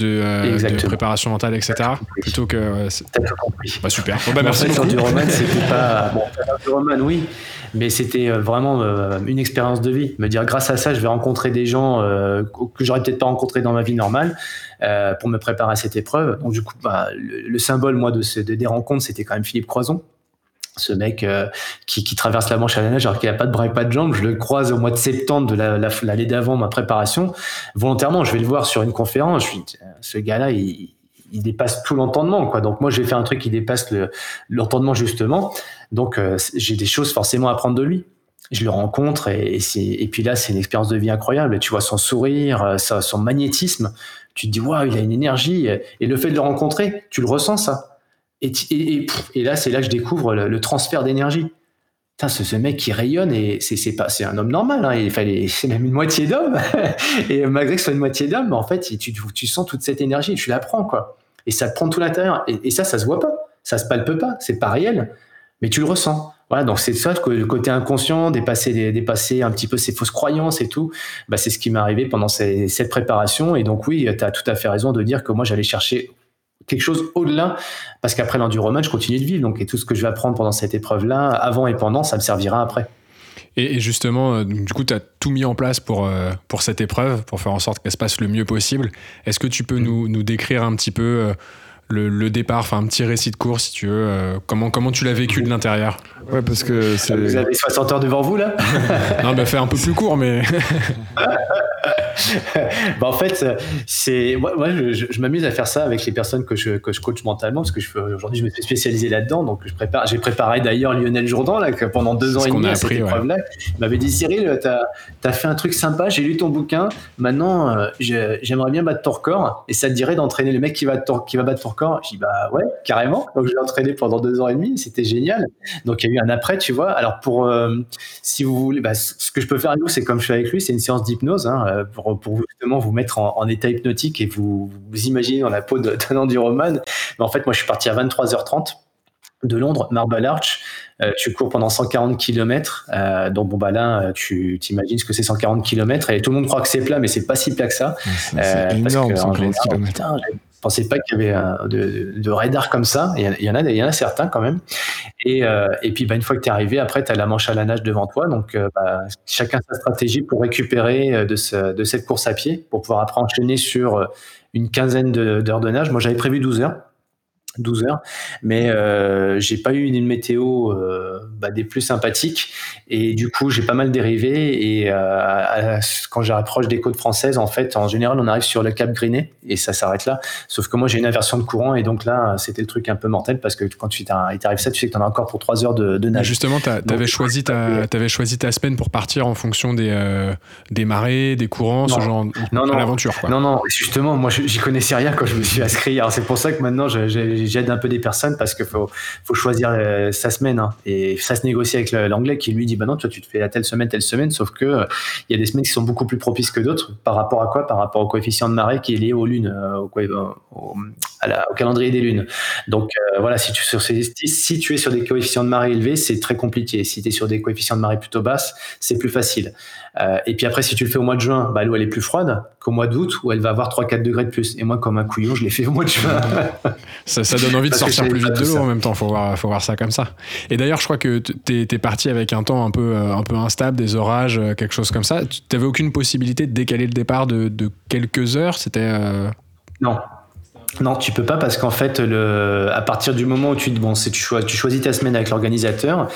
Euh, de, préparation mentale, etc. Plutôt que. Compris. Bah, super. Bon, bah, merci en fait, du roman, c'était pas. (laughs) Bon, roman, oui, mais c'était euh, vraiment euh, une expérience de vie. Me dire, grâce à ça, je vais rencontrer des gens que j'aurais peut-être pas rencontrés dans ma vie normale pour me préparer à cette épreuve. Donc, du coup, bah, le, symbole, moi, de, ces, de des rencontres, c'était quand même Philippe Croison ce mec euh, qui, qui, traverse la Manche à la nage alors qu'il n'a pas de bras et pas de jambes, je le croise au mois de septembre de l'année la, d'avant ma préparation. Volontairement, je vais le voir sur une conférence. Je suis, ce gars-là, il, il, dépasse tout l'entendement, quoi. Donc moi, je vais faire un truc qui dépasse l'entendement justement. Donc euh, j'ai des choses forcément à apprendre de lui. Je le rencontre et, et, et puis là, c'est une expérience de vie incroyable. Tu vois son sourire, euh, son magnétisme. Tu te dis waouh, il a une énergie. Et le fait de le rencontrer, tu le ressens ça et, et, là, c'est là que je découvre le, transfert d'énergie. C'est ce mec qui rayonne et c'est pas c'est un homme normal. Hein. Il fallait (laughs) c'est même une moitié d'homme (laughs) et malgré que ce soit une moitié d'homme, en fait, tu, sens toute cette énergie, tu la prends quoi. Et ça te prend tout l'intérieur. Et, ça, ça se voit pas, ça se palpe pas, c'est pas réel, mais tu le ressens. Voilà, donc c'est ça que le côté inconscient, dépasser, dépasser un petit peu ses fausses croyances et tout, bah c'est ce qui m'est arrivé pendant cette préparation. Et donc oui, tu as tout à fait raison de dire que moi j'allais chercher quelque chose au-delà, parce qu'après l'enduroman, je continue de vivre, donc et tout ce que je vais apprendre pendant cette épreuve-là, avant et pendant, ça me servira après. Et, justement, euh, du coup, tu as tout mis en place pour, euh, pour cette épreuve, pour faire en sorte qu'elle se passe le mieux possible. Est-ce que tu peux mm. nous, nous, décrire un petit peu euh, le, départ, enfin un petit récit de course si tu veux, comment, comment tu l'as vécu de l'intérieur? Ouais, parce que Vous avez 60 heures devant vous là? (laughs) Non, bah fais un peu plus court, mais. (laughs) (laughs) bah, en fait, c'est moi, je, m'amuse à faire ça avec les personnes que je, que je coach mentalement parce que je aujourd'hui je me suis spécialisé là-dedans. Donc je prépare, j'ai préparé d'ailleurs Lionel Jourdan là que pendant deux ans et demi à cette épreuve-là. Il m'avait dit Cyril, t'as as fait un truc sympa, j'ai lu ton bouquin. Maintenant, euh, j'aimerais bien battre ton record et ça te dirait d'entraîner le mec qui va qui va battre ton record. Je dis bah ouais, carrément. Donc je l'ai entraîné pendant deux ans et demi, c'était génial. Donc il y a eu un après, tu vois. Alors pour euh, si vous voulez, bah, ce que je peux faire avec vous, c'est comme je suis avec lui, c'est une séance d'hypnose hein, euh, pour pour, justement vous mettre en, état hypnotique et vous vous imaginez dans la peau d'un enduroman. Mais en fait, moi, je suis parti à 23h30 de Londres, Marble Arch. Euh, tu cours pendant 140 km. Euh, donc, bon, bah là, tu t'imagines ce que c'est 140 km. Et tout le monde croit que c'est plat, mais c'est pas si plat que ça. C'est euh, énorme, 140 km pensais pas qu'il y avait de, de, radar comme ça. Il y, en a, il y certains quand même. Et, euh, puis, bah, une fois que tu es arrivé, après, tu as la manche à la nage devant toi. Donc, euh, bah, chacun sa stratégie pour récupérer euh, de, cette course à pied, pour pouvoir après enchaîner sur une quinzaine d'heures de, nage. Moi, j'avais prévu 12 heures. 12 heures. Mais euh, j'ai pas eu une météo euh, bah, des plus sympathiques. Et du coup, j'ai pas mal dérivé. Et euh, quand j'approche des côtes françaises, en fait, en général, on arrive sur le Cap Griné et ça s'arrête là. Sauf que moi, j'ai une inversion de courant. Et donc là, c'était le truc un peu mortel parce que quand tu t'arrives ça, tu sais que tu en as encore pour 3 heures de, de nage. justement, tu avais, choisi ta, avais choisi ta semaine pour partir en fonction des, euh, des marées, des courants, ce genre non, non, l'aventure. Non, non, justement, moi, j'y connaissais rien quand je me suis inscrit. Alors, c'est pour ça que maintenant, j'ai j'aide un peu des personnes parce qu'il faut, faut choisir euh, sa semaine. Hein. Et ça se négocie avec l'anglais qui lui dit bah non, toi tu te fais à telle semaine, telle semaine, sauf que il y a des semaines qui sont beaucoup plus propices que d'autres. Par rapport à quoi? Par rapport au coefficient de marée qui est lié aux lunes, euh, au calendrier des lunes. Donc euh, voilà, si tu, sur si tu es sur des coefficients de marée élevés, c'est très compliqué. Si tu es sur des coefficients de marée plutôt basses, c'est plus facile. Euh, et puis après, si tu le fais au mois de juin, bah, l'eau elle est plus froide qu'au mois d'août où elle va avoir 3-4 degrés de plus. Et moi, comme un couillon, je l'ai fait au mois de juin. (laughs) ça, ça, donne envie de sortir plus vite de l'eau en même temps. Faut voir, faut voir ça comme ça. Et d'ailleurs, je crois que tu es, parti avec un temps un peu, euh, un peu instable, des orages, quelque chose comme ça. Tu n'avais aucune possibilité de décaler le départ de, de quelques heures? C'était non, non, tu peux pas parce qu'en fait, à partir du moment où tu, bon, tu, choisis, tu choisis ta semaine avec l'organisateur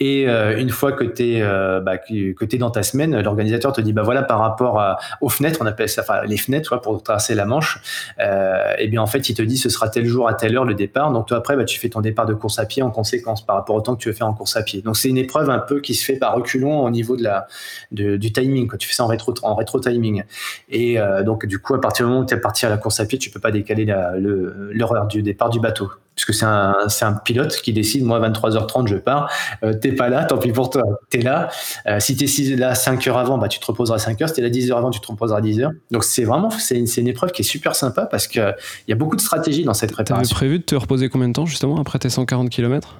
et euh, une fois que tu es, euh, bah, que, dans ta semaine, l'organisateur te dit bah voilà par rapport aux fenêtres, on appelle ça enfin, les fenêtres pour tracer la Manche, euh, et bien en fait il te dit ce sera tel jour à telle heure le départ. Donc toi après bah, tu fais ton départ de course à pied en conséquence par rapport au temps que tu veux faire en course à pied. Donc c'est une épreuve un peu qui se fait par reculons au niveau de la du timing. Quand tu fais ça en rétro en rétro timing. Et donc du coup à partir du moment où tu es parti à la course à pied, tu peux pas décaler la l'heure du départ du bateau. Puisque c'est un, un, pilote qui décide, moi, 23h30, je pars. Euh, t'es pas là, tant pis pour toi. T'es là. Euh, si t'es là 5 heures avant, bah, tu te reposeras 5 heures. Si t'es là 10 heures avant, tu te reposeras 10 heures. Donc, c'est vraiment, c'est une, une, épreuve qui est super sympa parce qu'il y a beaucoup de stratégie dans cette préparation. T'avais prévu de te reposer combien de temps, justement, après tes 140 km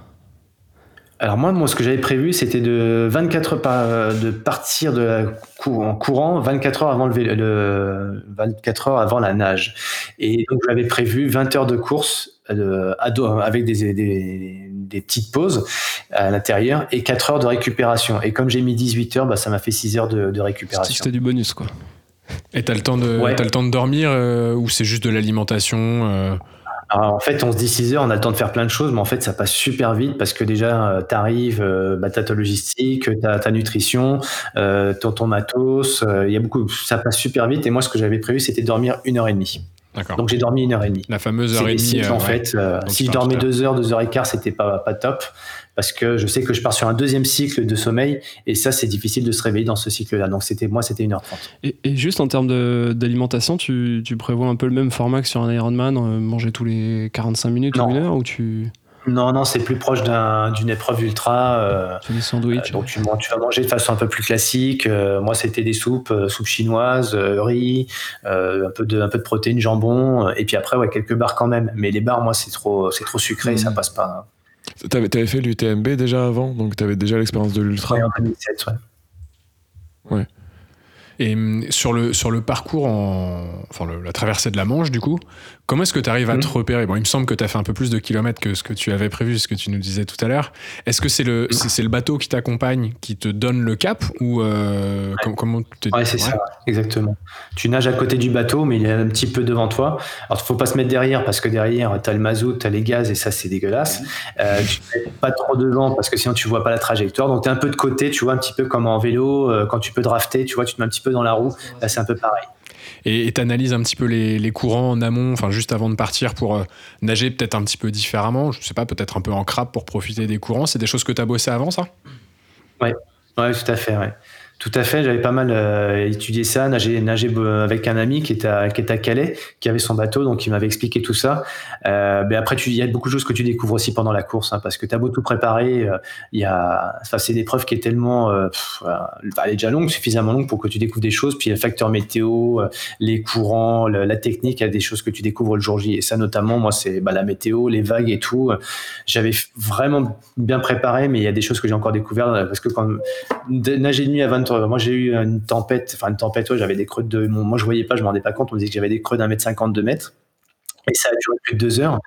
alors moi, moi, ce que j'avais prévu, c'était de 24 par, de partir de en courant 24 heures avant le, le, 24 heures avant la nage. Et donc j'avais prévu 20 heures de course euh, avec des, des, des, petites pauses à l'intérieur et 4 heures de récupération. Et comme j'ai mis 18 heures, bah, ça m'a fait 6 heures de, de récupération. C'était du bonus, quoi. Et t'as le temps de, as le temps de dormir euh, ou c'est juste de l'alimentation euh? En fait, on se dit 6 heures, on a le temps de faire plein de choses, mais en fait, ça passe super vite parce que déjà, euh, tu arrives, euh, bah, ta logistique, ta, ta nutrition, euh, ton, ton matos, euh, il y a beaucoup, ça passe super vite. Et moi, ce que j'avais prévu, c'était dormir une heure et demie. Donc j'ai dormi une heure et demie. La fameuse heure et demie. en fait, si je dormais deux heures, deux heures et quart, c'était pas pas top parce que je sais que je pars sur un deuxième cycle de sommeil et ça c'est difficile de se réveiller dans ce cycle-là. Donc c'était moi c'était 1h30. Et, et, juste en termes d'alimentation, tu, tu, prévois un peu le même format que sur un Ironman, euh, manger tous les 45 minutes ou une heure ou tu non, non, c'est plus proche d'une épreuve ultra. Euh, des sandwichs. Euh, donc tu, tu, vas manger de façon un peu plus classique. Euh, moi, c'était des soupes, soupe chinoise, riz, un peu de un peu de protéines, jambon, et puis après, ouais, quelques bars quand même. Mais les bars, moi, c'est trop c'est trop sucré, ça mmh. passe pas. T'avais avais fait l'UTMB déjà avant, donc t'avais déjà l'expérience de l'ultra. en 2007, ouais. Ouais. Et hum, sur le, sur le parcours, en, enfin la traversée de la Manche, du coup, comment est-ce que tu arrives à te mmh. repérer? Bon, il me semble que tu as fait un peu plus de kilomètres que ce que tu avais prévu, ce que tu nous disais tout à l'heure. Est-ce que c'est le, mmh. c'est, le bateau qui t'accompagne qui te donne le cap ou euh, comment tu Ouais, c'est ça, exactement. Tu nages à côté du bateau, mais il est un petit peu devant toi. Alors, il faut pas se mettre derrière parce que derrière, tu as le mazout, tu as les gaz et ça, c'est dégueulasse. Mmh. Euh, tu ne pas trop devant parce que sinon, tu vois pas la trajectoire. Donc, tu es un peu de côté, tu vois, un petit peu comme en vélo, euh, quand tu peux drafter, tu vois, tu te mets un petit peu dans la roue. Là, c'est un peu pareil. Et tu analyses un petit peu les, courants en amont, enfin juste avant de partir pour euh, nager peut-être un petit peu différemment, je sais pas, peut-être un peu en crabe pour profiter des courants. C'est des choses que tu as bossé avant ça? Ouais, ouais, tout à fait. Tout à fait, j'avais pas mal euh, étudié ça, nager, nager avec un ami qui était, à, qui était à Calais, qui avait son bateau, donc il m'avait expliqué tout ça. Euh, mais après, il y a beaucoup de choses que tu découvres aussi pendant la course, hein, parce que tu as beau tout préparer, euh, il y a, c'est une épreuve qui est tellement, euh, elle est déjà longue, suffisamment longue pour que tu découvres des choses. Puis le facteur météo, les courants, la technique, il y a des choses que tu découvres le jour J. Et ça, notamment, moi, c'est bah, la météo, les vagues et tout. J'avais vraiment bien préparé, mais il y a des choses que j'ai encore découvertes parce que quand nager de nuit à 20 moi, j'ai eu une tempête, enfin une tempête, j'avais des creux de. Moi, je voyais pas, je me rendais pas compte. On me disait que j'avais des creux d'un mètre cinquante, deux mètres. Et ça a duré plus de deux heures.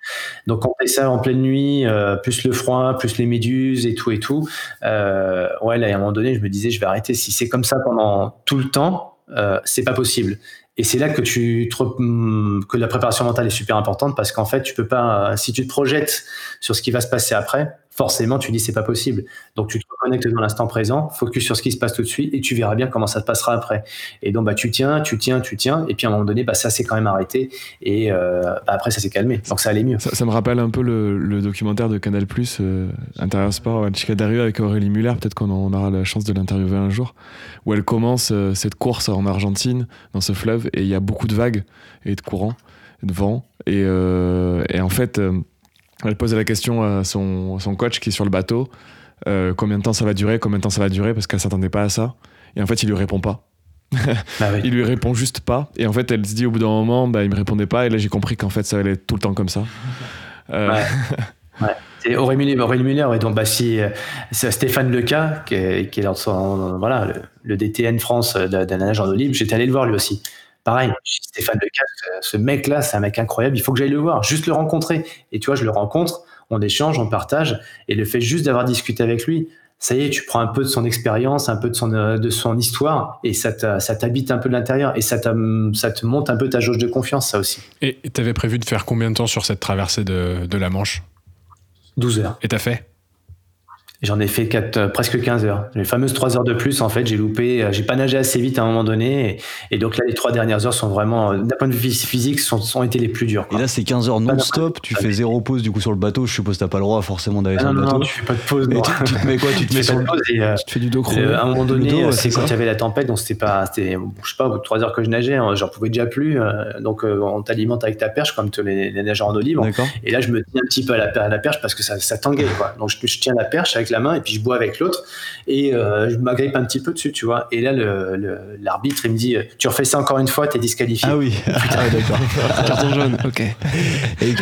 Donc, on fait ça en pleine nuit, euh, plus le froid, plus les méduses et tout et tout. Euh, ouais, là, à un moment donné, je me disais, je vais arrêter. Si c'est comme ça pendant tout le temps, euh, c'est pas possible. Et c'est là que tu que la préparation mentale est super importante parce qu'en fait, tu peux pas, si tu te projettes sur ce qui va se passer après, forcément, tu dis c'est pas possible. Donc, tu te reconnectes dans l'instant présent, focus sur ce qui se passe tout de suite et tu verras bien comment ça se passera après. Et donc, bah, tu tiens, tu tiens, tu tiens. Et puis, à un moment donné, bah, ça s'est quand même arrêté. Et euh, bah, après, ça s'est calmé. Donc, ça allait mieux. Ça, me rappelle un peu le, documentaire de Canal Plus, euh, Intérieur Sport, Chicadario avec Aurélie Muller. Peut-être qu'on aura la chance de l'interviewer un jour. Où elle commence euh, cette course en Argentine, dans ce fleuve. Et il y a beaucoup de vagues et de courants, de vent. Et, et en fait elle pose la question à son, coach qui est sur le bateau euh, combien de temps ça va durer, combien de temps ça va durer, parce qu'elle s'attendait pas à ça. Et en fait, il lui répond pas. Bah oui. (laughs) il lui répond juste pas. Et en fait, elle se dit au bout d'un moment, bah, il me répondait pas. Et là, j'ai compris qu'en fait, ça allait être tout le temps comme ça. Euh, Ouais. (laughs) Ouais. C'est Aurélie Muller, Aurélie Muller, ouais, donc bah, si, euh, c'est Stéphane Leca, qui est, qui est dans son, voilà, le, le DTN France de, de la nage en eau libre, j'étais allé le voir lui aussi. Pareil, Stéphane Leca, ce mec-là, c'est un mec incroyable, il faut que j'aille le voir, juste le rencontrer. Et tu vois, je le rencontre, on échange, on partage, et le fait juste d'avoir discuté avec lui, ça y est, tu prends un peu de son expérience, un peu de son, euh, de son histoire, et ça t'habite un peu de l'intérieur, et ça, te monte un peu ta jauge de confiance, ça aussi. Et t'avais prévu de faire combien de temps sur cette traversée de, de la Manche? 12 heures. Et t'as fait? J'en ai fait quatre, euh, presque 15 heures. Les fameuses 3 heures de plus, en fait, j'ai loupé, euh, j'ai pas nagé assez vite à un moment donné. Et, et donc là, les trois dernières heures sont vraiment, euh, d'un point de vue physique, sont, sont été les plus dures. Et quoi. là, c'est 15 heures non-stop, tu fais zéro pause du coup sur le bateau. Je suppose que t'as pas le droit forcément d'aller Ah sur le non, bateau. non, tu fais pas de pause. Et non. tu, tu te mets quoi? Tu te mets sur le pause et, euh, Tu te fais du dos crawlé. euh, à un moment donné, ouais, c'est quand il y avait la tempête, donc c'était pas, c'était, je sais pas, au bout de 3 heures que je nageais, hein, j'en pouvais déjà plus. euh, donc on t'alimente avec ta perche comme tous les, les nageurs en eau libre. Et là, je me tiens un petit peu à la, à la perche parce que ça, ça tanguait, quoi. Donc, je, je tiens la perche avec la main et puis je bois avec l'autre et euh, je m'agrippe un petit peu dessus, tu vois. Et là, le- le- l'arbitre, il me dit Tu refais ça encore une fois, t'es disqualifié. Ah oui, ah, d'accord. (laughs) Carton jaune, ok. Et-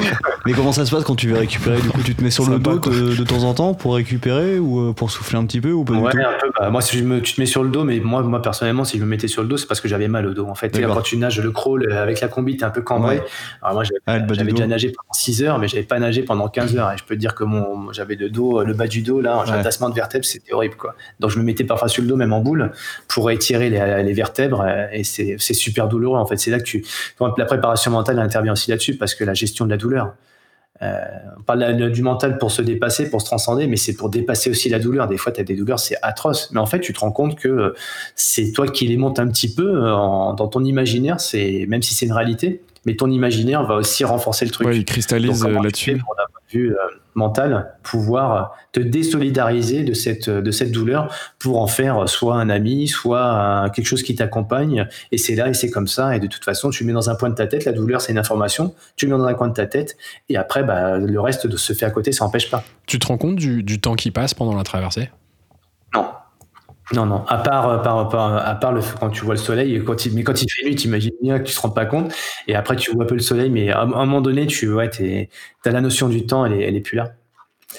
mais comment ça se passe quand tu veux récupérer? Du coup, tu te mets sur le dos de, de temps en temps pour récupérer ou euh, pour souffler un petit peu ou pas du Ouais, tout? un peu. Bah, moi, si je me, tu te mets sur le dos, mais moi, moi personnellement, si je me mettais sur le dos, c'est parce que j'avais mal au dos. En fait, Et là, D'accord. quand tu nages le crawl euh, avec la combi, t'es un peu cambré. Ouais. Alors moi, j'avais, Ah, le du déjà nagé pendant 6 heures, mais j'avais pas nagé pendant 15 heures. Et je peux te dire que mon, j'avais le dos, le bas du dos, là, j'ai un tassement de vertèbres, c'était horrible, quoi. Donc, je me mettais parfois sur le dos, même en boule, pour étirer les, les vertèbres. Et c'est, super douloureux, en fait. C'est là que tu, la préparation mentale intervient aussi là-dessus, parce que la gestion de la douleur. Euh, on parle du mental pour se dépasser, pour se transcender, mais c'est pour dépasser aussi la douleur. Des fois, tu as des douleurs, c'est atroce. Mais en fait, tu te rends compte que euh, c'est toi qui les montes un petit peu euh, en- dans ton imaginaire, c'est même si c'est une réalité, mais ton imaginaire va aussi renforcer le truc. ouais, il cristallise là-dessus. pour, vue euh, mental, pouvoir euh, te désolidariser de cette, de cette douleur pour en faire soit un ami, soit quelque chose qui t'accompagne. Et c'est là et c'est comme ça. Et de toute façon, tu mets dans un point de ta tête. La douleur, c'est une information. Tu mets dans un coin de ta tête. Et après, bah, le reste de se fait à côté, ça n'empêche pas. Tu te rends compte du, du temps qui passe pendant la traversée? Non, non. À part, euh, par, par- à part le, quand tu vois le soleil, quand il, mais quand il fait nuit, tu imagines bien que tu te rends pas compte. Et après, tu vois un peu le soleil, mais à, à un moment donné, tu ouais, as la notion du temps, elle est, elle est plus là.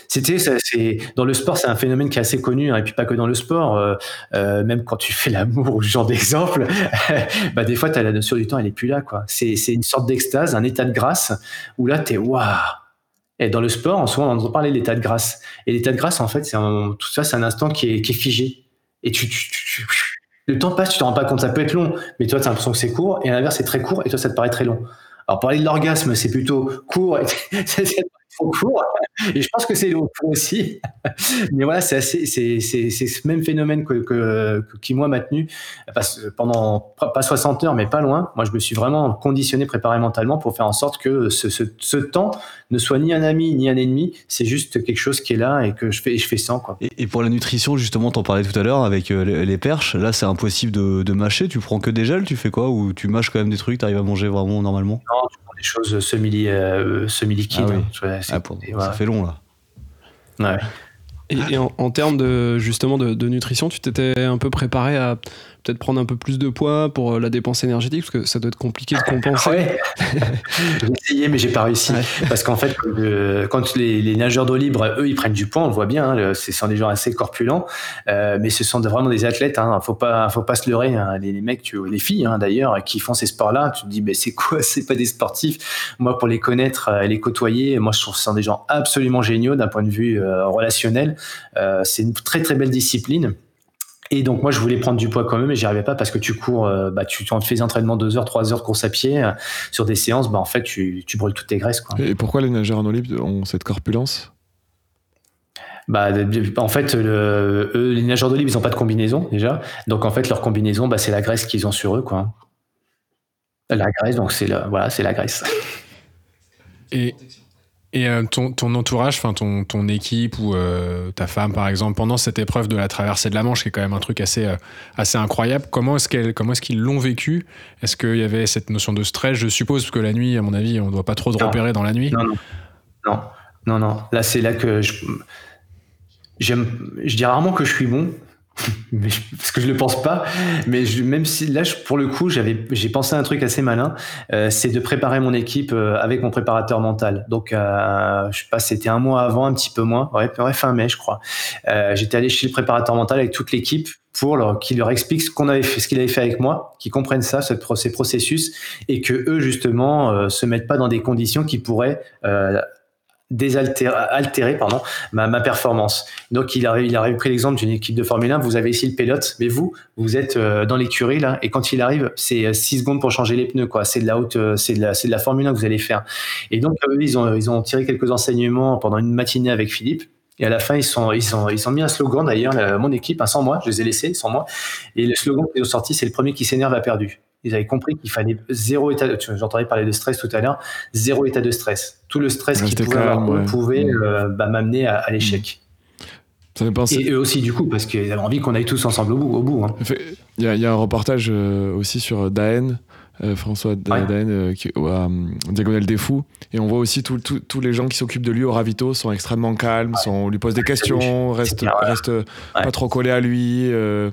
C'était, c'est dans le sport, c'est un phénomène qui est assez connu, hein, et puis pas que dans le sport. euh, euh, même quand tu fais l'amour ou genre d'exemple, (laughs) bah des fois, as la notion du temps, elle est plus là, quoi. C'est, une sorte d'extase, un état de grâce où là, t'es waouh. Et dans le sport, en soi, on entend parler de l'état de grâce. Et l'état de grâce, en fait, c'est tout ça, c'est un instant qui est, qui est figé. Et tu, tu- tu- le temps passe, tu te rends pas compte. Ça peut être long, mais toi, tu as l'impression que c'est court. Et à l'inverse, c'est très court, et toi, ça te paraît très long. Alors, parler de l'orgasme, c'est plutôt court, (laughs) trop court. Et je pense que c'est long aussi. (laughs) Mais voilà, c'est assez, c'est, c'est, c'est ce même phénomène que, que, que- qui moi m'a tenu pendant pas 60 heures, mais pas loin. Moi, je me suis vraiment conditionné, préparé mentalement pour faire en sorte que ce, ce, ce temps ne soit ni un ami ni un ennemi. C'est juste quelque chose qui est là et que je fais, je fais sans quoi. Et, et pour la nutrition, justement, t'en parlais tout à l'heure avec euh, les, les perches. Là, c'est impossible de, de mâcher. Tu prends que des gels, tu fais quoi? Ou tu mâches quand même des trucs, t'arrives à manger vraiment normalement? Non, des choses semi, euh, semi-liquides. Ah oui. hein. Ah, pour- et Ça fait long là. Ouais. Et, et en, en termes de justement de, de nutrition, tu t'étais un peu préparé à peut-être prendre un peu plus de poids pour euh, la dépense énergétique parce que ça doit être compliqué de compenser. Ouais. (laughs) j'ai essayé, mais j'ai pas réussi. Ouais. Parce qu'en fait, euh, quand les, les nageurs d'eau libre, eux, ils prennent du poids, on le voit bien. hein, ce sont des gens assez corpulents, euh, mais ce sont vraiment des athlètes. Hein, faut pas, faut pas se leurrer. hein. Les, les mecs, tu, les filles hein, d'ailleurs, qui font ces sports-là, tu te dis, mais c'est quoi? C'est pas des sportifs. Moi, pour les connaître, euh, et les côtoyer, moi, je trouve que ce sont des gens absolument géniaux d'un point de vue euh, relationnel. Euh, c'est une très très belle discipline. Et donc moi je voulais prendre du poids quand même, mais j'y arrivais pas parce que tu cours, euh, bah tu tu fais des entraînements deux heures, trois heures de course à pied euh, sur des séances, bah en fait tu, tu brûles toutes tes graisses quoi. Et pourquoi les nageurs en eau libre ont cette corpulence? Bah en fait le, eux, les nageurs de libre ils ont pas de combinaison déjà, donc en fait leur combinaison bah c'est la graisse qu'ils ont sur eux quoi. La graisse donc c'est la voilà c'est la graisse. Et, et euh, ton, ton entourage, enfin ton, ton équipe ou euh, ta femme par exemple, pendant cette épreuve de la traversée de la Manche, qui est quand même un truc assez, euh, assez incroyable, comment est-ce qu'elle, comment est-ce qu'ils l'ont vécu? Est-ce qu'il y avait cette notion de stress? Je suppose parce que la nuit, à mon avis, on doit pas trop se Non. repérer dans la nuit. Non non. Non. Non non. Là c'est là que je j'aime je dis rarement que je suis bon mais parce que je le pense pas. Mais je, même si là, je, pour le coup, j'avais, j'ai pensé à un truc assez malin, euh, c'est de préparer mon équipe euh, avec mon préparateur mental. Donc, euh, je sais pas, c'était un mois avant, un petit peu moins, ouais, ouais fin mai, je crois. Euh, j'étais allé chez le préparateur mental avec toute l'équipe pour leur, qu'il leur explique ce qu'on avait fait, ce qu'il avait fait avec moi, qu'ils comprennent ça, ce, ces processus, et que eux justement euh, se mettent pas dans des conditions qui pourraient euh, désaltérer altérer, pardon, ma, ma, performance. Donc il a, il a pris l'exemple d'une équipe de Formule 1, vous avez ici le pilote, mais vous, vous êtes euh, dans l'écurie là, et quand il arrive, c'est 6 secondes pour changer les pneus, quoi. C'est de la haute, euh, c'est de la, c'est de la Formule 1 que vous allez faire. Et donc ils ont, ils ont tiré quelques enseignements pendant une matinée avec Philippe. Et à la fin, ils sont, ils sont, ils ont mis un slogan d'ailleurs, mon équipe, hein, sans moi, je les ai laissés, sans moi. Et le slogan qu'ils ont sorti, c'est le premier qui s'énerve a perdu. Ils avaient compris qu'il fallait zéro état. De, j'entendais parler de stress tout à l'heure. Zéro état de stress. Tout le stress qu'ils pouvaient avoir ouais. pouvait euh, bah, m'amener à, à l'échec. Pense... Et eux aussi du coup, parce qu'ils avaient envie qu'on aille tous ensemble au bout. Au bout. Il hein. y, a, y, a un reportage euh, aussi sur Daen. Euh, François Daen, ouais. qui, à Diagonale des Fous. Et on voit aussi tous les gens qui s'occupent de lui au ravito sont extrêmement calmes, ouais. sont, on lui pose des questions, restent, reste pas trop collés à lui. Euh,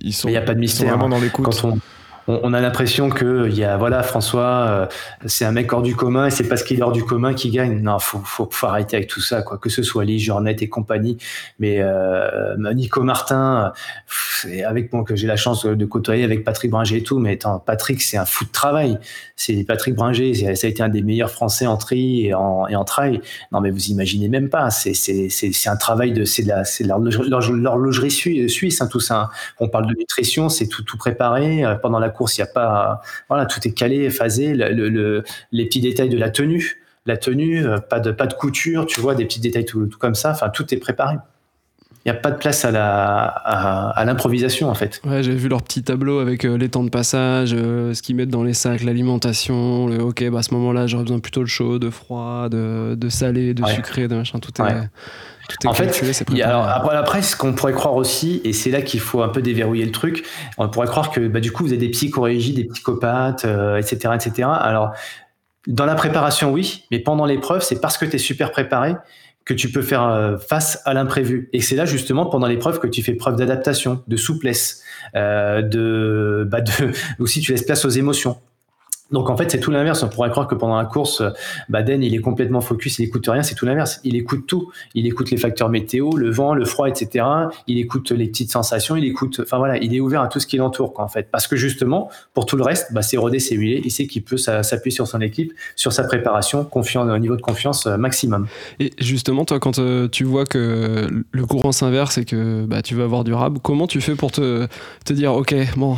ils sont, il n'y a pas de mystère. vraiment dans l'écoute on, a l'impression que il y a voilà François euh, c'est un mec hors du commun et c'est parce qu'il est hors du commun qu'il gagne. Non faut, faut, arrêter avec tout ça quoi. Que ce soit Lee Journette et compagnie. Mais euh, Nico Martin avec moi que j'ai la chance de côtoyer avec Patrick Bringer et tout mais Patrick c'est un fou de travail. C'est Patrick Bringer ça a été un des meilleurs français en tri et en, et en trail. Non mais vous imaginez même pas c'est c'est un travail de c'est la c'est l'horlogerie suisse hein, tout ça on parle de nutrition c'est tout tout préparé euh, pendant la course, il y a pas, voilà, tout est calé, phasé, le, le, les petits détails de la tenue, la tenue, pas de, pas de couture, tu vois, des petits détails tout, tout comme ça, enfin, tout est préparé. Il n'y a pas de place à la à, à l'improvisation en fait. Ouais, j'ai vu leur petit tableau avec euh, les temps de passage, euh, ce qu'ils mettent dans les sacs, l'alimentation. Le, ok, bah à ce moment-là, j'aurais besoin plutôt de chaud, de froid, de, de salé, de ouais. sucré, de machin. Tout est. Ouais. Tout est en calculé, fait, il y a, alors, après, après, ce qu'on pourrait croire aussi, et c'est là qu'il faut un peu déverrouiller le truc, on pourrait croire que bah, du coup, vous avez des psychorégies, des psychopathes, euh, etc., etc. Alors, dans la préparation, oui, mais pendant l'épreuve, c'est parce que tu es super préparé que tu peux faire euh, face à l'imprévu. Et c'est là justement pendant l'épreuve que tu fais preuve d'adaptation, de souplesse, euh, de, bah de (laughs) aussi tu laisses place aux émotions. Donc en fait, c'est tout l'inverse. On pourrait croire que pendant la course, Baden, il est complètement focus, il écoute rien. C'est tout l'inverse. Il écoute tout. Il écoute les facteurs météo, le vent, le froid, etc. Il écoute les petites sensations. Il écoute. Enfin voilà, il est ouvert à tout ce qui l'entoure, en fait. Parce que justement, pour tout le reste, bah, c'est rodé, c'est huilé. Il sait qu'il peut s'appuyer sur son équipe, sur sa préparation, confiant un niveau de confiance maximum. Et justement, toi, quand euh, tu vois que le courant s'inverse et que bah, tu veux avoir du rab, comment tu fais pour te, te dire, ok, bon,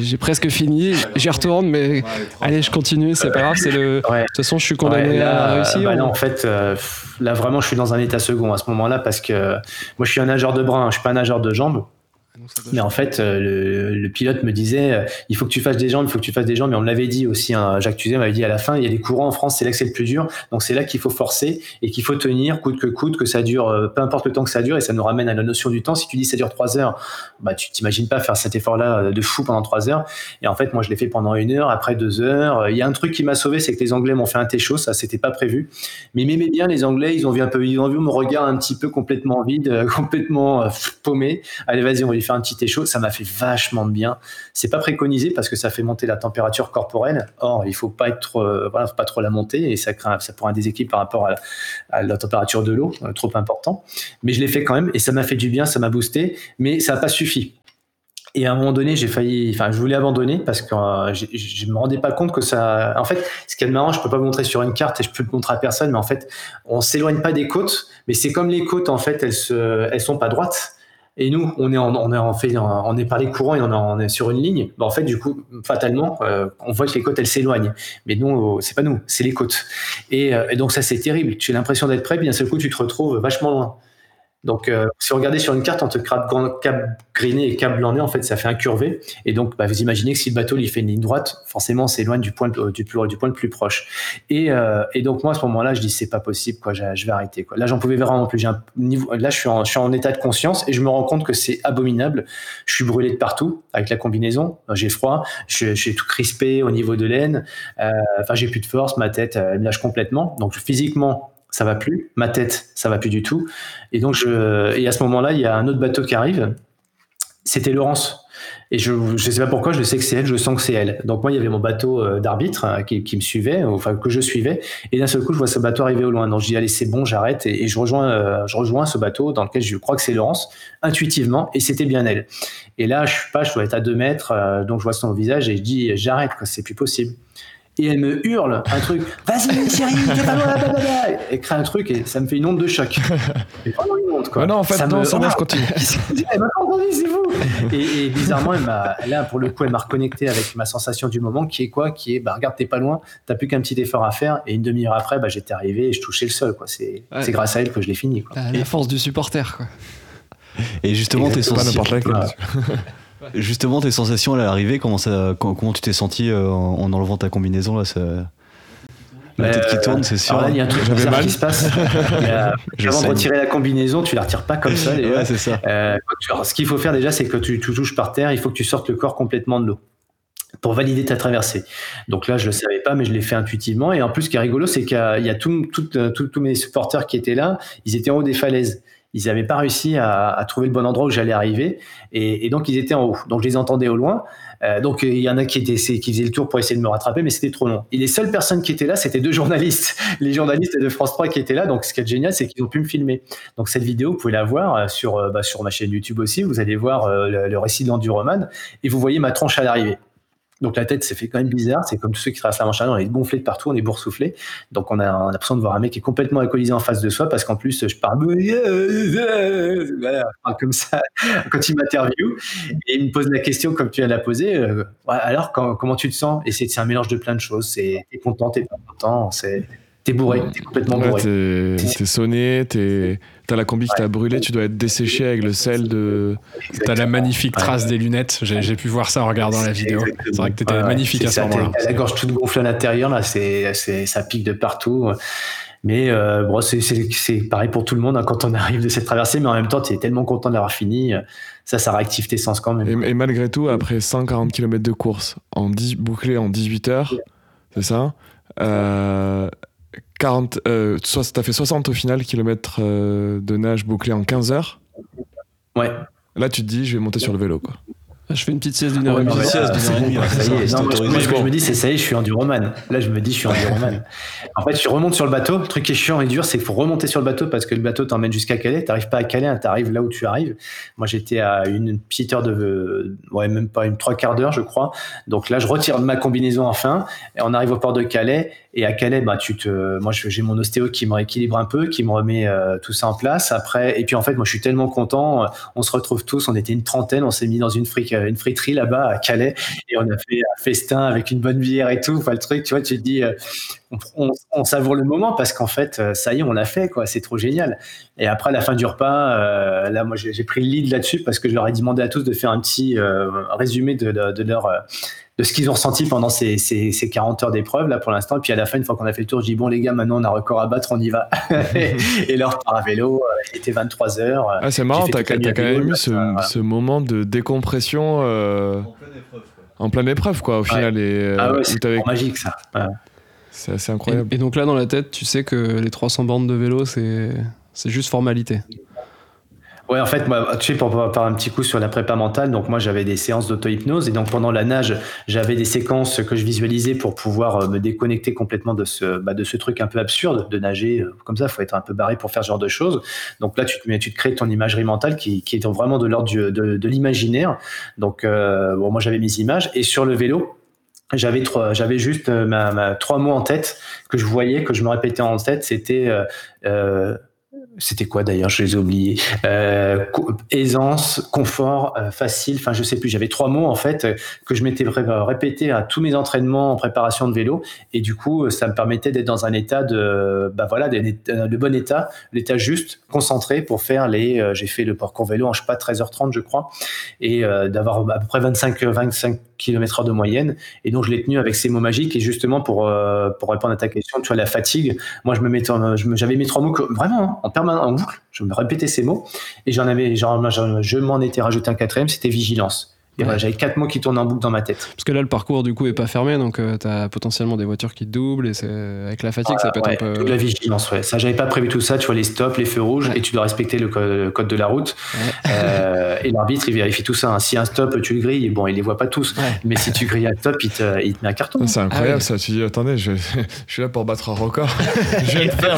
j'ai presque fini, j'y retourne, mais allez, je continue, c'est pas grave, c'est le. Ouais. De toute façon, je suis condamné ouais, là, à réussir. Bah, ou... en fait, euh, là, vraiment, je suis dans un état second à ce moment-là parce que moi, je suis un nageur de bras, je suis pas un nageur de jambes. Mais en fait, euh, le, le, pilote me disait, euh, il faut que tu fasses des jambes, il faut que tu fasses des jambes. Et on l'avait dit aussi, hein, Jacques Tuzet m'avait dit à la fin, il y a des courants en France, c'est là que c'est le plus dur. Donc c'est là qu'il faut forcer et qu'il faut tenir coûte que coûte, que ça dure, euh, peu importe le temps que ça dure. Et ça nous ramène à la notion du temps. Si tu dis ça dure trois heures, bah tu t'imagines pas faire cet effort-là de fou pendant trois heures. Et en fait, moi je l'ai fait pendant une heure, après deux heures. Il y a un truc qui m'a sauvé, c'est que les Anglais m'ont fait un thé chaud, ça c'était pas prévu. Mais ils m'aimaient bien les Anglais, ils ont vu un peu, ils ont vu mon regard un petit peu complètement vide, (laughs) complètement paumé. Allez vas-y, on va lui faire un petit thé. Ça m'a fait vachement de bien. C'est pas préconisé parce que ça fait monter la température corporelle. Or, il faut pas être, euh, voilà, faut pas trop la monter et ça crée, ça pourrait un déséquilibre par rapport à, la température de l'eau, euh, trop important. Mais je l'ai fait quand même et ça m'a fait du bien, ça m'a boosté, mais ça n'a pas suffi. Et à un moment donné, j'ai failli, enfin, je voulais abandonner parce que euh, je, je me rendais pas compte que ça. En fait, ce qui est marrant, je peux pas vous montrer sur une carte et je peux le montrer à personne, mais en fait, on s'éloigne pas des côtes, mais c'est comme les côtes, en fait, elles se, elles sont pas droites. Et nous, on est en, on est en fait, on est par les courants et on est, on est sur une ligne. Ben en fait, du coup, fatalement, euh, on voit que les côtes elles s'éloignent. Mais nous, c'est pas nous, c'est les côtes. Et, euh, et donc ça, c'est terrible. Tu as l'impression d'être prêt, puis d'un seul coup, tu te retrouves vachement loin. Donc, euh, si vous regardez sur une carte entre Cap, Griné et Cap Blanc, en fait, ça fait un curvé. Et donc, bah, vous imaginez que si le bateau il fait une ligne droite, forcément, c'est loin du point, du, du, du point le plus proche. Et, euh, et donc, moi, à ce moment-là, je dis, c'est pas possible, quoi, je, je vais arrêter. Quoi. Là, j'en pouvais vraiment plus. Un niveau, là, je suis, en, je suis en état de conscience et je me rends compte que c'est abominable. Je suis brûlé de partout avec la combinaison. J'ai froid, j'ai tout crispé au niveau de l'aine. Euh, enfin, j'ai plus de force, ma tête, elle me lâche complètement. Donc, physiquement, ça va plus. Ma tête, ça va plus du tout. Et donc, je, et à ce moment-là, il y a un autre bateau qui arrive. c'était Laurence. Et je ne sais pas pourquoi, je sais que c'est elle, je sens que c'est elle. Donc moi, il y avait mon bateau euh, d'arbitre hein, qui, me suivait, enfin que je suivais. Et d'un seul coup, je vois ce bateau arriver au loin. Donc je dis, allez, c'est bon, j'arrête. Et, je, rejoins, euh, je rejoins ce bateau dans lequel je crois que c'est Laurence, intuitivement. Et c'était bien elle. Et là, je sais pas, je dois être à deux mètres. Euh, donc je vois son visage et je dis, j'arrête, c'est plus possible et elle me hurle un truc. (laughs) Vas-y Thierry t'es pas loin elle crée un truc et ça me fait une onde de choc. (laughs) Mais vraiment une onde quoi. Non en fait ça non me... ça va continue. (laughs) Elle m'a entendu c'est vous et, et, bizarrement elle m'a là pour le coup elle m'a reconnecté avec ma sensation du moment qui est quoi? Qui est bah regarde t'es pas loin t'as plus qu'un petit effort à faire. Et une demi-heure après bah j'étais arrivé et je touchais le sol quoi. C'est grâce à elle que je l'ai fini quoi. la, force du supporter quoi. Et justement t'es sensible Justement, tes sensations à l'arrivée, comment, comment tu t'es senti euh, en, enlevant ta combinaison là La tête qui tourne, c'est sûr. il y a un truc qui se passe. (laughs) avant de retirer la combinaison, tu la retires pas comme ça. ouais, c'est ça. Euh, ce qu'il faut faire déjà, c'est que tu, touches par terre, il faut que tu sortes le corps complètement de l'eau pour valider ta traversée. Donc là, je le savais pas, mais je l'ai fait intuitivement. Et en plus, ce qui est rigolo, c'est qu'il y a, tous mes supporters qui étaient là, ils étaient en haut des falaises ils n'avaient pas réussi à, trouver le bon endroit où j'allais arriver, et, donc ils étaient en haut. Donc je les entendais au loin. Euh, donc il y en a qui, étaient, qui faisaient le tour pour essayer de me rattraper, mais c'était trop long. Et les seules personnes qui étaient là, c'était deux journalistes, (laughs) les journalistes de France 3 qui étaient là. Donc ce qui est génial, c'est qu'ils ont pu me filmer. Donc cette vidéo, vous pouvez la voir euh, sur, euh, bah, sur ma chaîne YouTube aussi. Vous allez voir le, récit de l'enduroman et vous voyez ma tronche à l'arrivée. Donc la tête, c'est fait quand même bizarre. C'est comme tous ceux qui traversent la manche on est gonflé de partout, on est boursouflé. Donc on a, on a l'impression de voir un mec qui est complètement alcoolisé en face de soi parce qu'en plus, je parle, comme ça (laughs) quand il m'interviewe. Et il me pose la question comme tu de la poser. Euh, alors, comment tu te sens? Et c'est un mélange de plein de choses. C'est content, t'es pas content. C'est t'es bourré, t'es complètement bourré. T'es sonné, t'as la combi qui t'a brûlé, tu dois être desséché avec le sel de. T'as la magnifique trace des lunettes, j'ai pu voir ça en regardant la vidéo. C'est vrai que t'étais magnifique à ce moment-là. La gorge toute gonflée à l'intérieur, là, c'est, ça pique de partout. Mais euh, bon, c'est pareil pour tout le monde hein, quand on arrive de cette traversée, mais en même temps, tu es tellement content d'avoir fini. Ça, ça réactive tes sens quand même. Et, malgré tout, après 140 km de course, en 10, bouclé en 18 heures, c'est ça euh, 40, euh, t'as fait 60 au final kilomètres euh, de nage bouclé en 15 heures. Ouais. Là, tu te dis, je vais monter sur le vélo, quoi. Je fais une petite sieste d'une heure et demie. sieste d'une heure et demie. ce que je me dis, c'est ça y est, je suis enduroman. Là, je me dis, je suis enduroman. (laughs) en fait, tu remontes sur le bateau. Le truc qui est chiant et dur, c'est qu'il faut remonter sur le bateau parce que le bateau t'emmène jusqu'à Calais. T'arrives pas à Calais, hein, t'arrives là où tu arrives. Moi, j'étais à une petite heure de, ouais, même pas une trois quarts d'heure, je crois. Donc là, je retire ma combinaison enfin. Et on arrive au port de Calais. Et à Calais, bah, tu te, moi, j'ai mon ostéo qui me rééquilibre un peu, qui me remet euh, tout ça en place. Après, et puis en fait, moi, je suis tellement content. On se retrouve tous. On était une trentaine. On s'est mis dans une, fric, une friterie là-bas à Calais et on a fait un festin avec une bonne bière et tout. Enfin, le truc, tu vois, tu te dis, euh, on, savoure le moment parce qu'en fait, euh, ça y est, on l'a fait, quoi. C'est trop génial. Et après, à la fin du repas, là, moi, j'ai pris le lead là-dessus parce que je leur ai demandé à tous de faire un petit résumé de, de leur de ce qu'ils ont ressenti pendant ces, ces, ces 40 heures d'épreuve là pour l'instant. Et puis à la fin, une fois qu'on a fait le tour, je dis bon les gars, maintenant on a un record à battre, on y va. (laughs) et l'heure par à vélo, euh, il était 23 heures. Ah, c'est marrant, t'as quand même eu ce, ce, moment de décompression euh, en pleine épreuve quoi au final. Et, ah ouais, c'est magique ça. C'est assez incroyable. Et, et, donc là dans la tête, tu sais que les 300 bandes de vélo, c'est c'est juste formalité. Ouais, en fait, moi, tu sais, pour faire un petit coup sur la prépa mentale, donc moi j'avais des séances d'auto-hypnose et donc pendant la nage, j'avais des séquences que je visualisais pour pouvoir euh, me déconnecter complètement de ce, bah, de ce truc un peu absurde de nager euh, comme ça. Il faut être un peu barré pour faire ce genre de choses. Donc là, tu te, tu te crées ton imagerie mentale qui, qui est vraiment de l'ordre de, de l'imaginaire. Donc euh, bon, moi j'avais mes images et sur le vélo, j'avais j'avais juste ma, ma, trois mots en tête que je voyais, que je me répétais en tête. C'était euh, c'était quoi d'ailleurs? Je les ai oubliés. Euh, aisance, confort, euh, facile. Enfin, je sais plus. J'avais trois mots en fait que je m'étais répété à tous mes entraînements en préparation de vélo, et du coup, ça me permettait d'être dans un état de, bah voilà, de bon état, l'état juste, concentré pour faire les. Euh, j'ai fait le parcours vélo en je sais pas 13h30 je crois, et euh, d'avoir à peu près 25 25 km/h de moyenne. Et donc je l'ai tenu avec ces mots magiques. Et justement pour pour répondre à ta question, tu vois la fatigue. Moi, je me mettais, j'avais mes trois mots que, vraiment hein, en permanence en boucle. Je me répétais ces mots et j'en avais, genre, je m'en étais rajouté un quatrième, c'était vigilance. Voilà, j'avais quatre mots qui tournent en boucle dans ma tête. Parce que là, le parcours du coup est pas fermé, donc euh, tu as potentiellement des voitures qui te doublent et c'est avec la fatigue, ça peut être un peu. la vigilance, ouais. Ça, j'avais pas prévu tout ça. Tu vois les stops, les feux rouges, et tu dois respecter le code, de la route. Euh, et l'arbitre, il vérifie tout ça. Hein. Si un stop, tu le grilles, bon, il les voit pas tous. Mais si tu grilles un stop, il te, il te met un carton. C'est incroyable ah ça. Tu dis, attendez, je, je, suis là pour battre un record. (laughs) je vais le faire.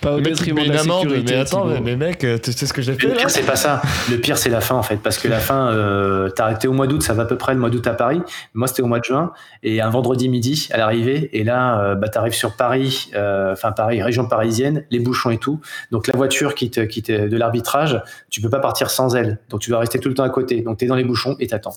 pas au détriment de la sécurité. Mais attends, mais, mec, tu sais ce que j'ai fait Le pire, c'est pas ça. Le pire, c'est la fin en fait, parce que la fin, (laughs) euh, t'as arrêté au mois d'août, ça va à peu près le mois d'août à Paris. Moi, c'était au mois de juin, et un vendredi midi à l'arrivée, et là, euh, bah, t'arrives sur Paris, euh, enfin Paris, région parisienne, les bouchons et tout. Donc la voiture qui te, qui te, de l'arbitrage, tu peux pas partir sans elle, donc tu dois rester tout le temps à côté. Donc t'es dans les bouchons et t'attends.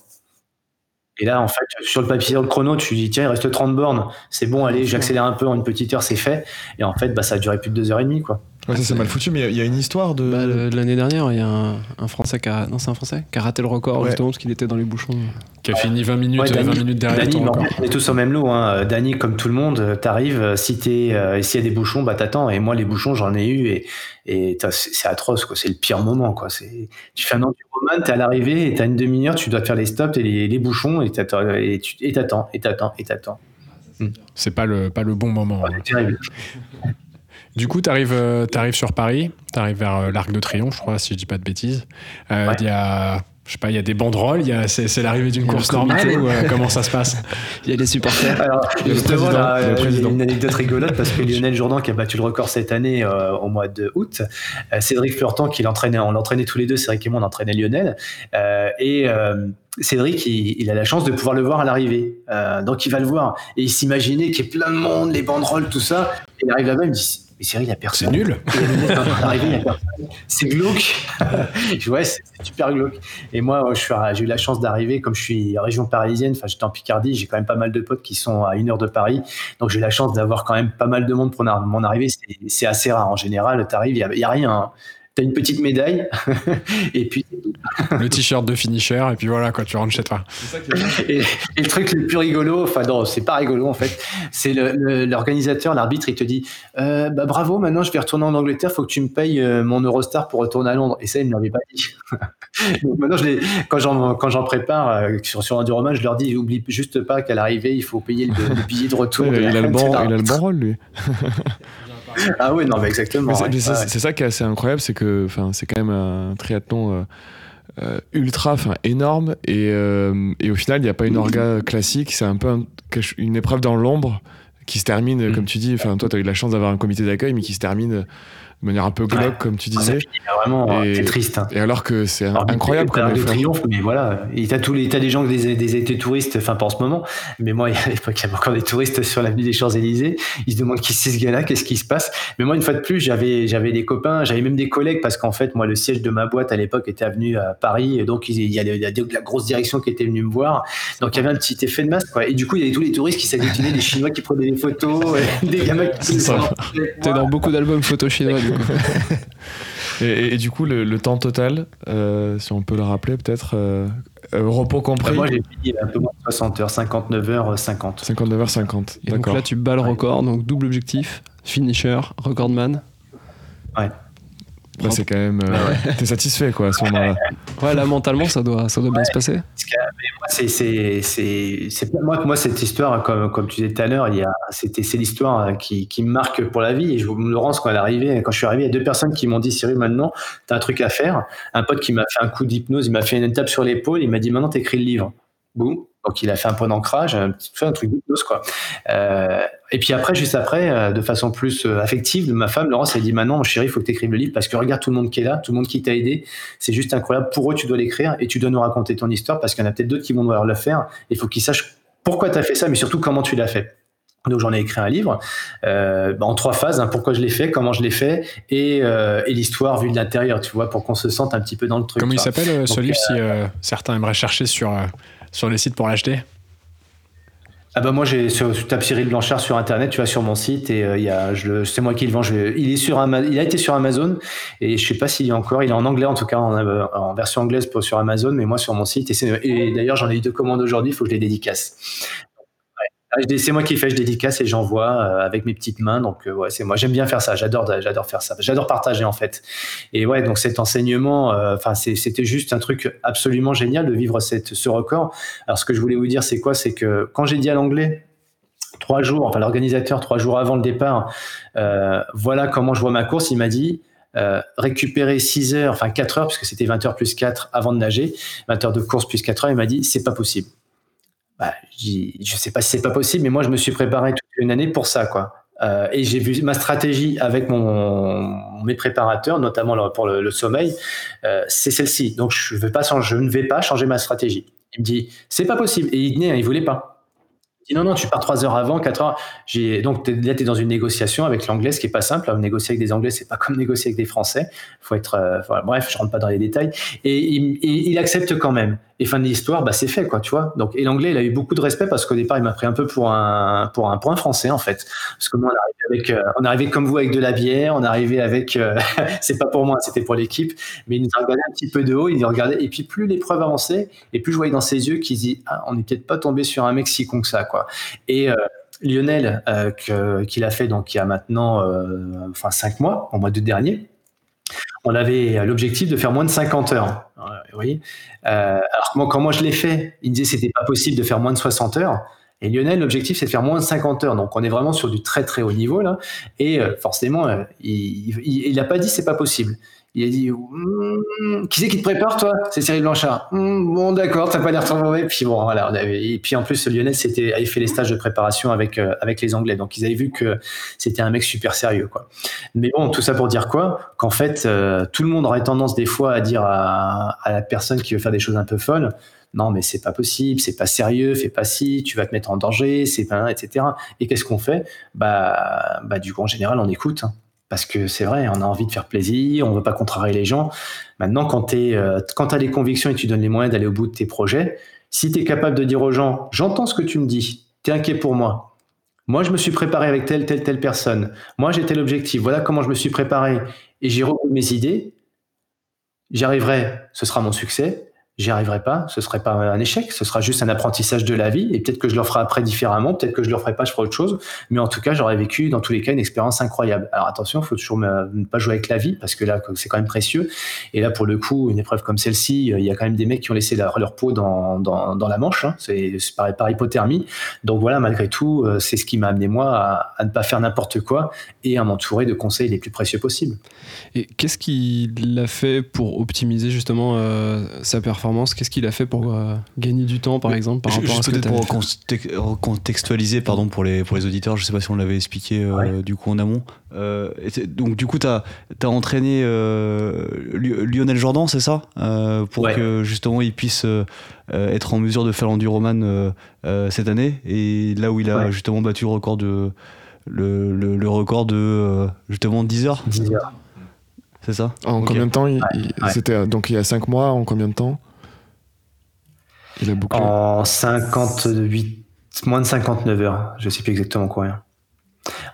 Et là, en fait, sur le papier, sur le chrono, tu dis, tiens, il reste 30 bornes. C'est bon, allez, j'accélère un peu en une petite heure, c'est fait. Et en fait, bah, ça a duré plus de deux heures et demie, quoi. Ouais, ça c'est mal foutu, mais il y, a une histoire de. Bah, l'année dernière, il y a un, Français qui a. Non, c'est un Français qui a raté le record, justement, parce qu'il était dans les bouchons. Qui a fini 20 minutes, 20 minutes derrière On est tous au même lot. Hein. Dany, comme tout le monde, t'arrives, si t'es, euh, s'il y a des bouchons, bah t'attends. Et moi, les bouchons, j'en ai eu et, et c'est atroce, quoi. C'est le pire moment, quoi. Tu fais un roman, t'es à l'arrivée et t'as une demi-heure, tu dois faire les stops et les, bouchons et t'attends, et t'attends, et t'attends, et t'attends. C'est pas le, pas le bon moment. terrible. Du coup, tu arrives, euh, sur Paris, tu arrives vers euh, l'Arc de Triomphe, je crois, si je dis pas de bêtises. Euh, il y a je sais pas, il y a des banderoles, c'est, l'arrivée d'une course normale ou comment ça se passe? (laughs) Il y a des supporters. Alors, il y a une anecdote rigolote parce que (laughs) Lionel Jourdan qui a battu le record cette année au mois de août, Cédric Fleurtan qui l'entraînait, on l'entraînait tous les deux, Cédric et moi on entraînait Lionel, et Cédric, il, a la chance de pouvoir le voir à l'arrivée. donc il va le voir et il s'imaginait qu'il y ait plein de monde, les banderoles, tout ça. Et il arrive là-bas, il me dit mais Cyril, il n'y a personne. C'est nul. (laughs) C'est glauque. ouais, (laughs) c'est super glauque. Et moi, j'ai eu la chance d'arriver, comme je suis en région parisienne, enfin, j'étais en Picardie, j'ai quand même pas mal de potes qui sont à une heure de Paris. Donc, j'ai la chance d'avoir quand même pas mal de monde pour mon arrivée. C'est assez rare. En général, tu arrives, il n'y a, a, rien. Hein une petite médaille, (laughs) et puis le t-shirt de finisher, et puis voilà, quoi, tu rentres chez toi. Et, le truc le plus rigolo, enfin non, c'est pas rigolo en fait, c'est l'organisateur, l'arbitre, il te dit euh, bah, bravo, maintenant je vais retourner en Angleterre, faut que tu me payes euh, mon Eurostar pour retourner à Londres. Et ça, il ne m'avait pas dit. (laughs) Donc maintenant, je quand j'en prépare euh, sur, sur roman je leur dis oublie juste pas qu'à l'arrivée, il faut payer le, billet de retour. il, a le bon, il a le bon rôle, lui. (laughs) ah oui, non, mais exactement. C'est ça qui est assez incroyable, c'est que c'est quand même un triathlon euh, euh, ultra énorme et, euh, et, au final, il n'y a pas une orga classique, c'est un peu une épreuve dans l'ombre qui se termine, mm. comme tu dis, enfin toi tu as eu la chance d'avoir un comité d'accueil, mais qui se termine de manière un peu glauque, comme tu ah, disais. vraiment, c'est triste. Hein. Et alors que c'est incroyable comme de triomphe, mais voilà, t'as tous les, t'as des gens des, des étés touristes, enfin pas en ce moment, mais moi, à (laughs) l'époque, il y avait encore des touristes sur l'avenue des Champs-Élysées. Ils se demandent qui c'est ce gars-là, qu'est-ce qui se passe. Mais moi, une fois de plus, j'avais, j'avais des copains, j'avais même des collègues parce qu'en fait, moi, le siège de ma boîte à l'époque était avenue à Paris, et donc il y a, la grosse direction qui était venue me voir. Donc il y avait un petit effet de masse, quoi. Et du coup, il y avait tous les touristes qui s'agglutinaient, des Chinois qui prenaient des photos, (laughs) des gamins qui. T'es dans beaucoup d'albums photos chinois. (laughs) et, du coup, le, temps total, euh, si on peut le rappeler peut-être, euh, euh, repos compris Moi j'ai fini un peu moins de 60 heures, 59 h 50. 59 h 50, donc là tu bats le record, donc double objectif, finisher, recordman. Ouais. Bah, c'est quand même. Euh, t'es satisfait, quoi, à ce moment-là. Ouais, là, mentalement, ça doit, ça doit bien se passer. C'est, moi, moi, cette histoire, comme, comme tu disais tout à l'heure, c'était, c'est l'histoire qui, qui, me marque pour la vie. Et je me Laurence, quand elle est arrivée, quand je suis arrivé, il y a deux personnes qui m'ont dit Cyril, maintenant, t'as un truc à faire. Un pote qui m'a fait un coup d'hypnose, il m'a fait une tape sur l'épaule, il m'a dit maintenant, t'écris le livre. Boum. Donc il a fait un point d'ancrage, un, un truc d'hypnose quoi. Euh, et puis après, juste après, euh, de façon plus euh, affective, ma femme Laurence elle dit maintenant, chérie, il faut que tu écrives le livre parce que regarde tout le monde qui est là, tout le monde qui t'a aidé, c'est juste incroyable. Pour eux, tu dois l'écrire et tu dois nous raconter ton histoire parce qu'il y en a peut-être d'autres qui vont devoir le faire. Il faut qu'ils sachent pourquoi tu as fait ça, mais surtout comment tu l'as fait. Donc j'en ai écrit un livre euh, en trois phases, hein, pourquoi je l'ai fait, comment je l'ai fait et, euh, et l'histoire vue de l'intérieur, tu vois, pour qu'on se sente un petit peu dans le truc. Comment il s'appelle ce livre si certains aimeraient chercher sur sur les sites pour l'acheter? Ah bah moi j'ai tu tapes Cyril Blanchard sur internet, tu vas sur mon site et euh, il y a je c'est moi qui le vends. il est sur il a été sur Amazon et je sais pas s'il y a encore. Il est en anglais en tout cas en, version anglaise pour, sur Amazon, mais moi sur mon site et, et d'ailleurs j'en ai eu deux commandes aujourd'hui, il faut que je les dédicace. Ah, c'est moi qui fais, je dédicace et j'envoie euh, avec mes petites mains. Donc euh, ouais, c'est moi. J'aime bien faire ça. J'adore, j'adore faire ça. J'adore partager en fait. Et ouais, donc cet enseignement, euh, enfin c'était juste un truc absolument génial de vivre ce record. Alors ce que je voulais vous dire, c'est quoi? C'est que quand j'ai dit à l'anglais trois jours, enfin l'organisateur trois jours avant le départ, voilà comment je vois ma course, il m'a dit. récupérer 6 heures, enfin 4 heures, parce que c'était 20 heures plus 4 avant de nager, 20 heures de course plus 4 heures, il m'a dit c'est pas possible bah, je sais pas si c'est pas possible, mais moi je me suis préparé toute une année pour ça, quoi. Euh, et j'ai vu ma stratégie avec mon, mes préparateurs, notamment pour le, sommeil, euh, c'est celle-ci. Donc je, vais pas, je ne vais pas changer ma stratégie. Il me dit, c'est pas possible. Et il, il voulait pas non, non, tu pars trois heures avant, quatre heures. Donc, là, tu es dans une négociation avec l'anglais, ce qui est pas simple. négocier avec des anglais, c'est pas comme négocier avec des français. Faut être, euh, bref, je rentre pas dans les détails. Et il, accepte quand même. Et fin de l'histoire, bah, c'est fait, quoi, tu vois. Donc, et l'anglais, il a eu beaucoup de respect parce qu'au départ, il m'a pris un peu pour un, pour un point français, en fait. Parce que moi, on arrivé avec, euh, on arrivé comme vous avec de la bière, on arrivé avec, euh, (laughs) c'est pas pour moi, c'était pour l'équipe, mais il nous a regardé un petit peu de haut, il nous regardait. Et puis, plus l'épreuve avançait, et plus je voyais dans ses yeux qu'il dit, ah, on n'est peut-être pas tombé sur un mec si con que ça, quoi. Et euh, Lionel, euh, qu'il a fait donc il y a maintenant euh, enfin cinq mois, au mois de dernier, on avait l'objectif de faire moins de 50 heures. Voyez alors quand moi je l'ai fait, il me disait c'était pas possible de faire moins de 60 heures. Et Lionel, l'objectif, c'est de faire moins de 50 heures. Donc, on est vraiment sur du très, très haut niveau, là. Et forcément, il n'a pas dit c'est pas possible. Il a dit hmm, Qui c'est qui te prépare, toi? C'est Cyril Blanchard. Hmm, bon, d'accord, t'as pas l'air trop mauvais. Puis bon, voilà. Et puis en plus, Lionel c'était, avait fait les stages de préparation avec, euh, avec les Anglais. Donc ils avaient vu que c'était un mec super sérieux. Quoi. Mais bon, tout ça pour dire quoi? Qu'en fait, euh, tout le monde aurait tendance des fois à dire à, à, la personne qui veut faire des choses un peu folles non mais c'est pas possible, c'est pas sérieux, fais pas ci, tu vas te mettre en danger, c'est pas, etc. Et qu'est-ce qu'on fait? Bah, bah du coup en général on écoute. Hein. Parce que c'est vrai, on a envie de faire plaisir, on veut pas contrarier les gens. Maintenant, quand tu euh, as les convictions et tu donnes les moyens d'aller au bout de tes projets, si tu es capable de dire aux gens, j'entends ce que tu me dis, tu es inquiet pour moi. Moi, je me suis préparé avec telle, telle, telle personne. Moi, j'ai tel objectif. Voilà comment je me suis préparé. Et j'ai repris mes idées. J'y arriverai, ce sera mon succès j'y arriverai pas, ce serait pas un échec, ce sera juste un apprentissage de la vie et peut-être que je le ferai après différemment, peut-être que je le ferai pas, je ferai autre chose, mais en tout cas, j'aurais vécu dans tous les cas une expérience incroyable. Alors attention, faut toujours ne pas jouer avec la vie parce que là, c'est quand même précieux. Et là, pour le coup, une épreuve comme celle-ci, il y a quand même des mecs qui ont laissé leur, peau dans, dans, dans, la manche, hein. c'est par, par, hypothermie. Donc voilà, malgré tout, euh, c'est ce qui m'a amené moi à, ne pas faire n'importe quoi et à m'entourer de conseils les plus précieux possibles. Et qu'est-ce qu'il a fait pour optimiser justement euh, sa performance? Qu'est-ce qu'il a fait pour euh, gagner du temps, par exemple, par rapport à ce pour contextualiser, pardon, pour les, pour les auditeurs, je ne sais pas si on l'avait expliqué euh, du coup en amont. Euh, donc du coup, tu as, entraîné Lionel Jordan, c'est ça? Pour que justement il puisse être en mesure de faire l'enduroman cette année. Et là où il a justement battu le record de, le, le, record de justement 10 heures. 10 heures. C'est ça? En combien de temps C'était donc il y a 5 mois, en combien de temps? En 58, moins de 59 heures. Je sais plus exactement combien.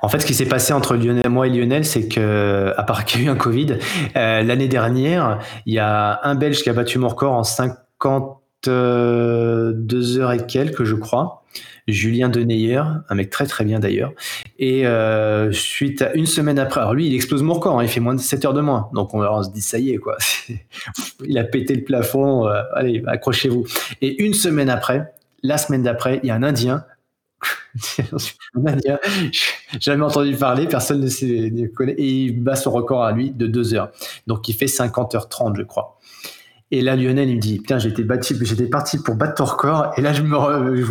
En fait, ce qui s'est passé entre moi et Lionel, c'est que, à part qu'il y a eu un Covid, euh, l'année dernière, il y a un Belge qui a battu mon record en 52 heures et quelques, je crois. Julien Deneyer, un mec très très bien d'ailleurs. Et euh, suite à une semaine après, alors lui il explose mon record, hein, il fait moins de 7 heures de moins. Donc on, se dit ça y est quoi, (laughs) il a pété le plafond, euh, allez accrochez-vous. Et une semaine après, la semaine d'après, il y a un Indien (laughs) un Indien, (laughs) jamais entendu parler, personne ne, sait, ne connaît, et il bat son record à lui de 2 heures. Donc il fait 50h30, je crois. Et là, Lionel, il me dit, putain, j'étais parti pour battre ton record. Et là, je me,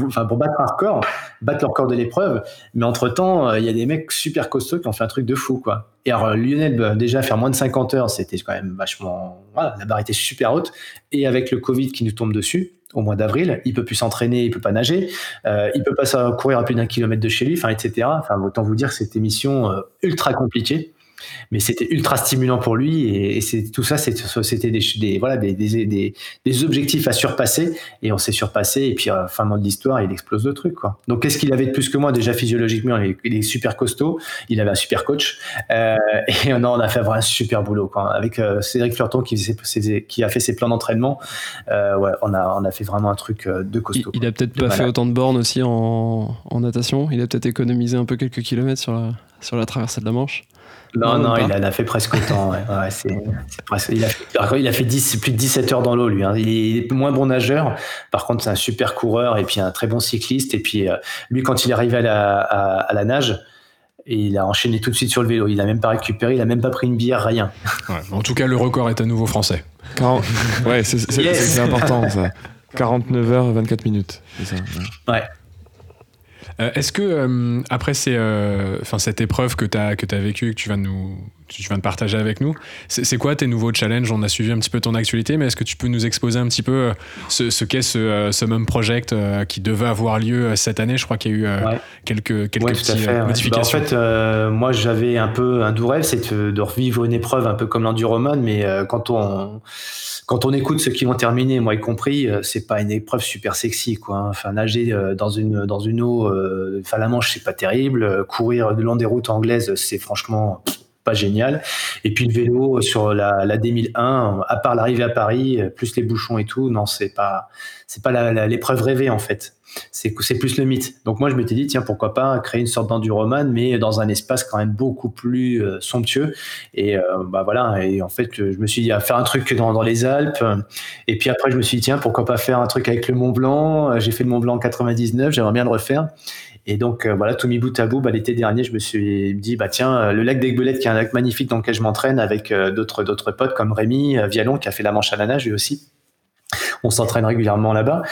enfin, pour battre un record, battre le record de l'épreuve. Mais entre temps, euh, il y a des mecs super costauds qui ont fait un truc de fou, quoi. Et alors, Lionel, bah, déjà, faire moins de 50 heures, c'était quand même vachement, voilà, la barre était super haute. Et avec le Covid qui nous tombe dessus, au mois d'avril, il peut plus s'entraîner, il peut pas nager, euh, il peut pas courir à plus d'un kilomètre de chez lui, etc. Enfin, autant vous dire que c'était une mission euh, ultra compliquée. Mais c'était ultra stimulant pour lui et, c'est tout ça c'était des, des, voilà des, des, des, objectifs à surpasser et on s'est surpassé et puis à fin de l'histoire il explose le truc quoi. Donc qu'est-ce qu'il avait de plus que moi? Déjà physiologiquement il est, super costaud. Il avait un super coach euh, et non, on a fait vraiment un super boulot quoi. Avec euh, Cédric Fleurton qui, qui a fait ses plans d'entraînement euh, ouais on a on a fait vraiment un truc de costaud il, a peut-être pas fait autant de bornes aussi en, en natation. Il a peut-être économisé un peu quelques kilomètres sur la sur la traversée de la Manche non, non, il en a fait presque autant. il, a fait, il a fait 10, plus de 17 heures dans l'eau, lui. Hein. Il est moins bon nageur. Par contre, c'est un super coureur et puis un très bon cycliste. Et puis, euh, lui, quand il est arrivé à la, à, la nage, il a enchaîné tout de suite sur le vélo. Il n'a même pas récupéré, il n'a même pas pris une bière, rien. (laughs) en tout cas, le record est à nouveau français. Ouais, c'est important ça. (laughs) 49 heures 24 minutes. Ça, ouais. Est-ce que, euh, après euh, cette épreuve que tu as, vécue, que tu de nous, tu viens de partager avec nous, c'est quoi tes nouveaux challenges? On a suivi un petit peu ton actualité, mais est-ce que tu peux nous exposer un petit peu ce, ce qu'est ce, ce même Project qui devait avoir lieu cette année? Je crois qu'il y a eu quelques, quelques petites modifications. Bah, en fait, moi j'avais un peu un doux rêve, c'est de, revivre une épreuve un peu comme l'enduroman, mais quand on quand on écoute ceux qui vont terminer, moi y compris, euh, c'est pas une épreuve super sexy, quoi. Hein. Enfin, nager euh, dans une dans une eau, euh, enfin la Manche, c'est pas terrible. Courir le long des routes anglaises, c'est franchement pas génial. Et puis le vélo sur la, la D1001, à part l'arrivée à Paris, plus les bouchons et tout, non, c'est pas c'est pas l'épreuve rêvée en fait c'est c'est plus le mythe. Donc moi je m'étais dit tiens pourquoi pas créer une sorte d'enduroman mais dans un espace quand même beaucoup plus euh, somptueux et euh, bah voilà et en fait je me suis dit à faire un truc dans, dans les Alpes et puis après je me suis dit tiens pourquoi pas faire un truc avec le Mont Blanc? J'ai fait le Mont Blanc en 99, j'aimerais bien le refaire. Et donc euh, voilà, tout mis bout à bout, bah, l'été dernier, je me suis dit bah tiens, le lac d'Aigbelette qui est un lac magnifique dans lequel je m'entraîne avec d'autres d'autres potes comme Rémi Vialon qui a fait la Manche à la nage lui aussi on s'entraîne régulièrement là-bas.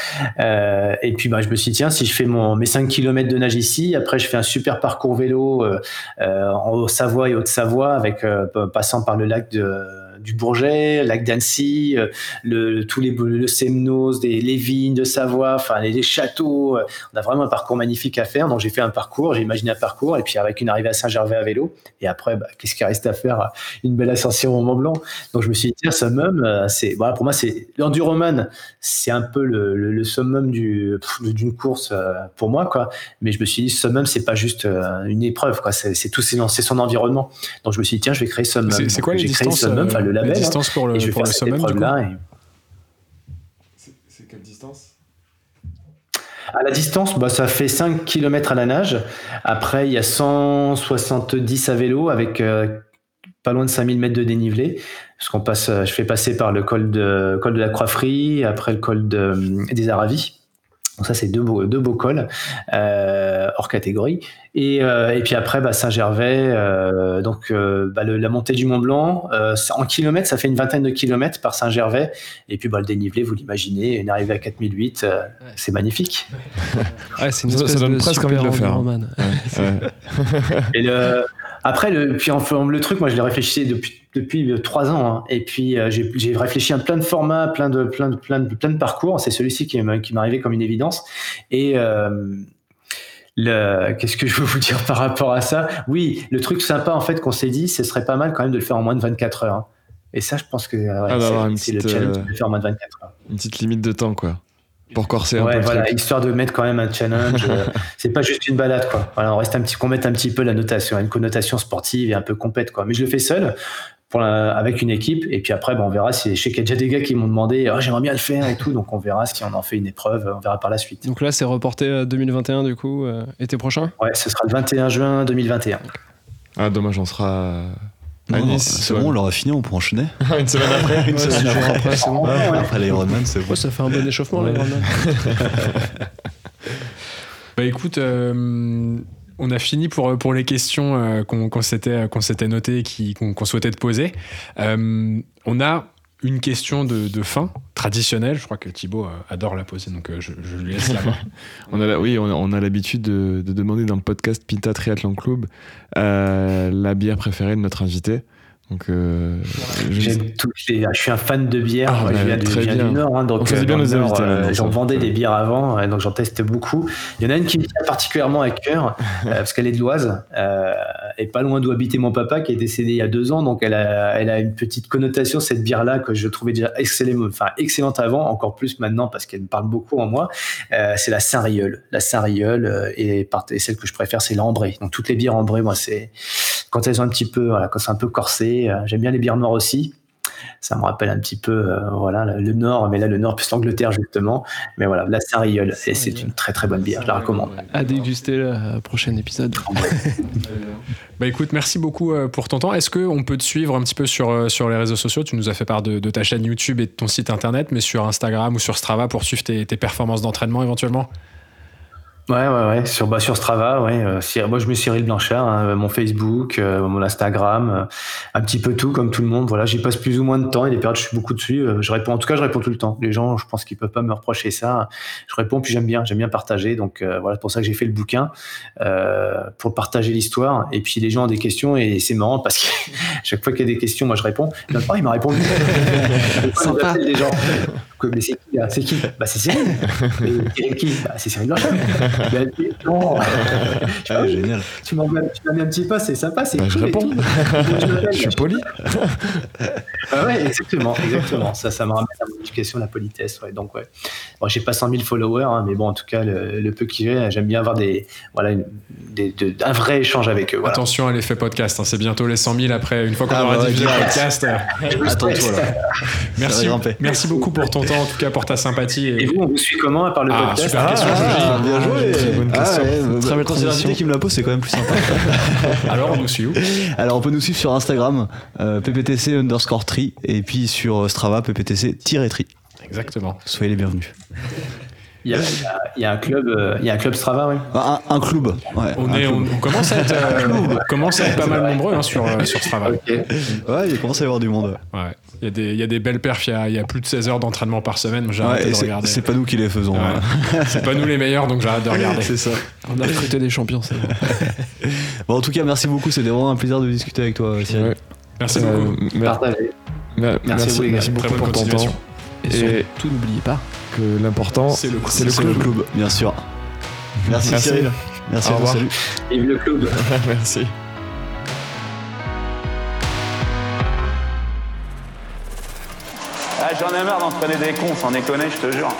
Euh, et puis, bah, je me suis dit, tiens, si je fais mon, mes 5 km de nage ici, après, je fais un super parcours vélo euh, euh, en Haute-Savoie et Haute-Savoie, avec passant par le lac de du Bourget, lac d'Annecy, euh, le, tous les le Semnos, des, les vignes de Savoie, enfin les, châteaux. Euh, on a vraiment un parcours magnifique à faire. Donc j'ai fait un parcours, j'ai imaginé un parcours, et puis avec une arrivée à Saint-Gervais à vélo. Et après, bah, qu'est-ce qui reste à faire? Une belle ascension au Mont Blanc. Donc je me suis dit, tiens, summum, euh, c'est voilà, pour moi c'est l'enduroman, c'est un peu le, le, summum du d'une course pour moi, quoi. Mais je me suis dit, summum, c'est pas juste une épreuve, quoi. C'est tout, c'est son environnement. Donc je me suis dit, tiens, je vais créer summum. C'est quoi les distances la hein. distance pour le, pour le summum, du C'est quelle distance? À la distance, bah, ça fait 5 km à la nage. Après, il y a 170 à vélo avec euh, pas loin de 5000 mètres de dénivelé. Parce qu'on passe, euh, je fais passer par le col de, col de la Croix-Frie, après le col de, des Aravis. Donc ça, c'est deux beaux, deux beaux cols euh, hors catégorie. Et, euh, et puis après, bah, Saint-Gervais, euh, donc euh, bah, le, la montée du Mont Blanc, euh, en kilomètres, ça fait une vingtaine de kilomètres par Saint-Gervais. Et puis bah, le dénivelé, vous l'imaginez, une arrivée à 4008, euh, c'est magnifique. ouais, c'est une ça, ça donne presque envie de le faire. Hein. et le, après, le, puis enfin, le truc, moi, je l'ai réfléchi depuis depuis trois ans. Hein. Et puis euh, j'ai réfléchi à plein de formats, plein de plein de plein de plein de parcours. C'est celui-ci qui m'est arrivé comme une évidence. Et euh, Qu'est-ce que je veux vous dire par rapport à ça? Oui, le truc sympa en fait qu'on s'est dit, ce serait pas mal quand même de le faire en moins de 24 heures. Hein. Et ça, je pense que ah, c'est le challenge de le faire en moins de 24 heures. Une petite limite de temps, quoi. Pour corser un ouais, peu. voilà, histoire de mettre quand même un challenge. (laughs) Euh, c'est pas juste une balade, quoi. Voilà, on reste un petit, qu'on mette un petit peu la notation, une connotation sportive et un peu complète, quoi. Mais je le fais seul avec une équipe. Et puis après, ben, on verra si je sais qu'il y a déjà des gars qui m'ont demandé oh, j'aimerais bien le faire et tout. Donc on verra si on en fait une épreuve. On verra par la suite. Donc là, c'est reporté à 2021 du coup, euh, été prochain? Ouais, ce sera le 21 juin 2021. Ah, dommage, on sera. C'est bon, on l'aura fini, on peut enchaîner. (laughs) une semaine après, (laughs) une semaine après, après, bon. après l'Ironman, c'est bon. ça fait un bon échauffement, l'Ironman. (laughs) bah écoute, euh, on a fini pour, pour les questions euh, qu'on s'était qu'on s'était notées et qu'on souhaitait te poser. Euh, on a une question de, fin traditionnelle. Je crois que Thibaut euh, adore la poser, donc je, lui laisse la main. (laughs) oui, on a, l'habitude de, demander dans le podcast Pinta Triathlon Club la bière préférée de notre invité. Donc, euh, je- toutes les- Je suis un fan de bière. Ah, je viens du, très je viens bien. du Nord, hein, donc euh, bien nos Nord, invités, euh, j'en vendais des bières avant, euh, donc j'en teste beaucoup. Il y en a une qui me tient particulièrement à cœur euh, parce qu'elle est de l'Oise euh, et pas loin d'où habitait mon papa qui est décédé il y a deux ans, donc elle a, elle a une petite connotation cette bière-là que je trouvais déjà excellente, enfin excellente avant, encore plus maintenant parce qu'elle me parle beaucoup en moi. Euh, c'est la Saint-Rieul, la Saint-Rieul euh, et, et celle que je préfère c'est l'ambrée. Donc toutes les bières ambrées, moi c'est quand elles sont un petit peu, voilà, quand c'est un peu corsé. euh, J'aime bien les bières noires aussi. Ça me rappelle un petit peu, euh, voilà, le Nord, mais là le Nord plus l'Angleterre justement. Mais voilà, la Saint-Rieul, et c'est une très très bonne bière, je la recommande. À déguster le prochain épisode. (laughs) Bah écoute, merci beaucoup euh, pour ton temps. Est-ce qu'on peut te suivre un petit peu sur, euh, sur les réseaux sociaux? Tu nous as fait part de, de ta chaîne YouTube et de ton site internet, mais sur Instagram ou sur Strava pour suivre tes, tes performances d'entraînement éventuellement? Ouais, ouais, ouais, sur, bah, sur Strava, ouais. euh, moi, je mets Cyril Blanchard, hein, mon Facebook, euh, mon Instagram, euh, un petit peu tout, comme tout le monde. Voilà, j'y passe plus ou moins de temps. Il y a des périodes où je suis beaucoup dessus. euh, je réponds, en tout cas, je réponds tout le temps. Les gens, je pense qu'ils peuvent pas me reprocher ça. Je réponds, puis j'aime bien, j'aime bien partager. Donc, euh, voilà, c'est pour ça que j'ai fait le bouquin, euh, pour partager l'histoire. Et puis, les gens ont des questions et c'est marrant parce que (laughs) chaque fois qu'il y a des questions, moi, je réponds. Pas, il m'a répondu. (laughs) Sympa. Les gens. Que- Mais c'est qui là C'est qui? Bah c'est Cyril. (laughs) Et Cyril qui? Bah c'est Cyril Blanchard. Bah, non. Ah, génial. Tu m'en mets, un petit pas, c'est sympa, c'est Bah, je cool et réponds. tout. Je (laughs) je suis poli. Ah ouais, exactement, exactement. Ça, ça me ramène à mon éducation, la politesse. Ouais. Donc ouais. Bon, j'ai pas 100 000 followers, hein, mais bon, en tout cas, le, le peu que j'ai, j'aime bien avoir des, voilà, une- des, de- un vrai échange avec eux. Voilà. Attention à l'effet podcast, hein, c'est bientôt les 100 000 après, une fois qu'on Ah, aura bah diffusé le podcast. Attends-toi là. merci, merci beaucoup pour ton temps, (laughs) en tout cas pour ta sympathie. Et vous, on vous suit comment à part le Ah, podcast super question, Ah, Julie. bien joué. Très bonne question. Ah, ouais, bah, Très belle quand c'est l'invité transition. qui me la pose, c'est quand même plus sympa. (laughs) Alors on nous suit où? Alors on peut nous suivre sur Instagram, euh, pptc underscore tri, et puis sur Strava, pptc-tri. Exactement. Soyez les bienvenus. Il y a, il y a- il y a un club, euh, il y a un club Strava, oui. Ah, Un, un club. Ouais, On, un est, on, club. on commence à être, euh, (laughs) on commence à être pas mal nombreux hein, sur, euh, sur Strava. Ok. Ouais, il commence à y avoir du monde. Ouais. Il y, a des- il y a des belles perfs, il y a, il y a plus de 16 heures d'entraînement par semaine. J'ai Ouais, de c'est- regarder. c'est pas nous qui les faisons. Ouais. hein. (laughs) C'est pas nous les meilleurs, donc j'arrête de regarder. C'est ça. On a recruté des champions, c'est (laughs) bon. En tout cas, merci beaucoup. C'était vraiment un plaisir de discuter avec toi, Cyril. Ouais. Merci Euh, beaucoup. mer- Partagez. mer- Merci merci, vous, les gars. merci beaucoup pour ton temps. Et Et surtout, n'oubliez pas, que l'important, C'est le- le club. le club, bien sûr. Merci, Merci. Cyril. Merci Au à vous. Salut. Vive le club. (laughs) Merci. J'en ai marre d'entraîner des cons, sans déconner, je te jure.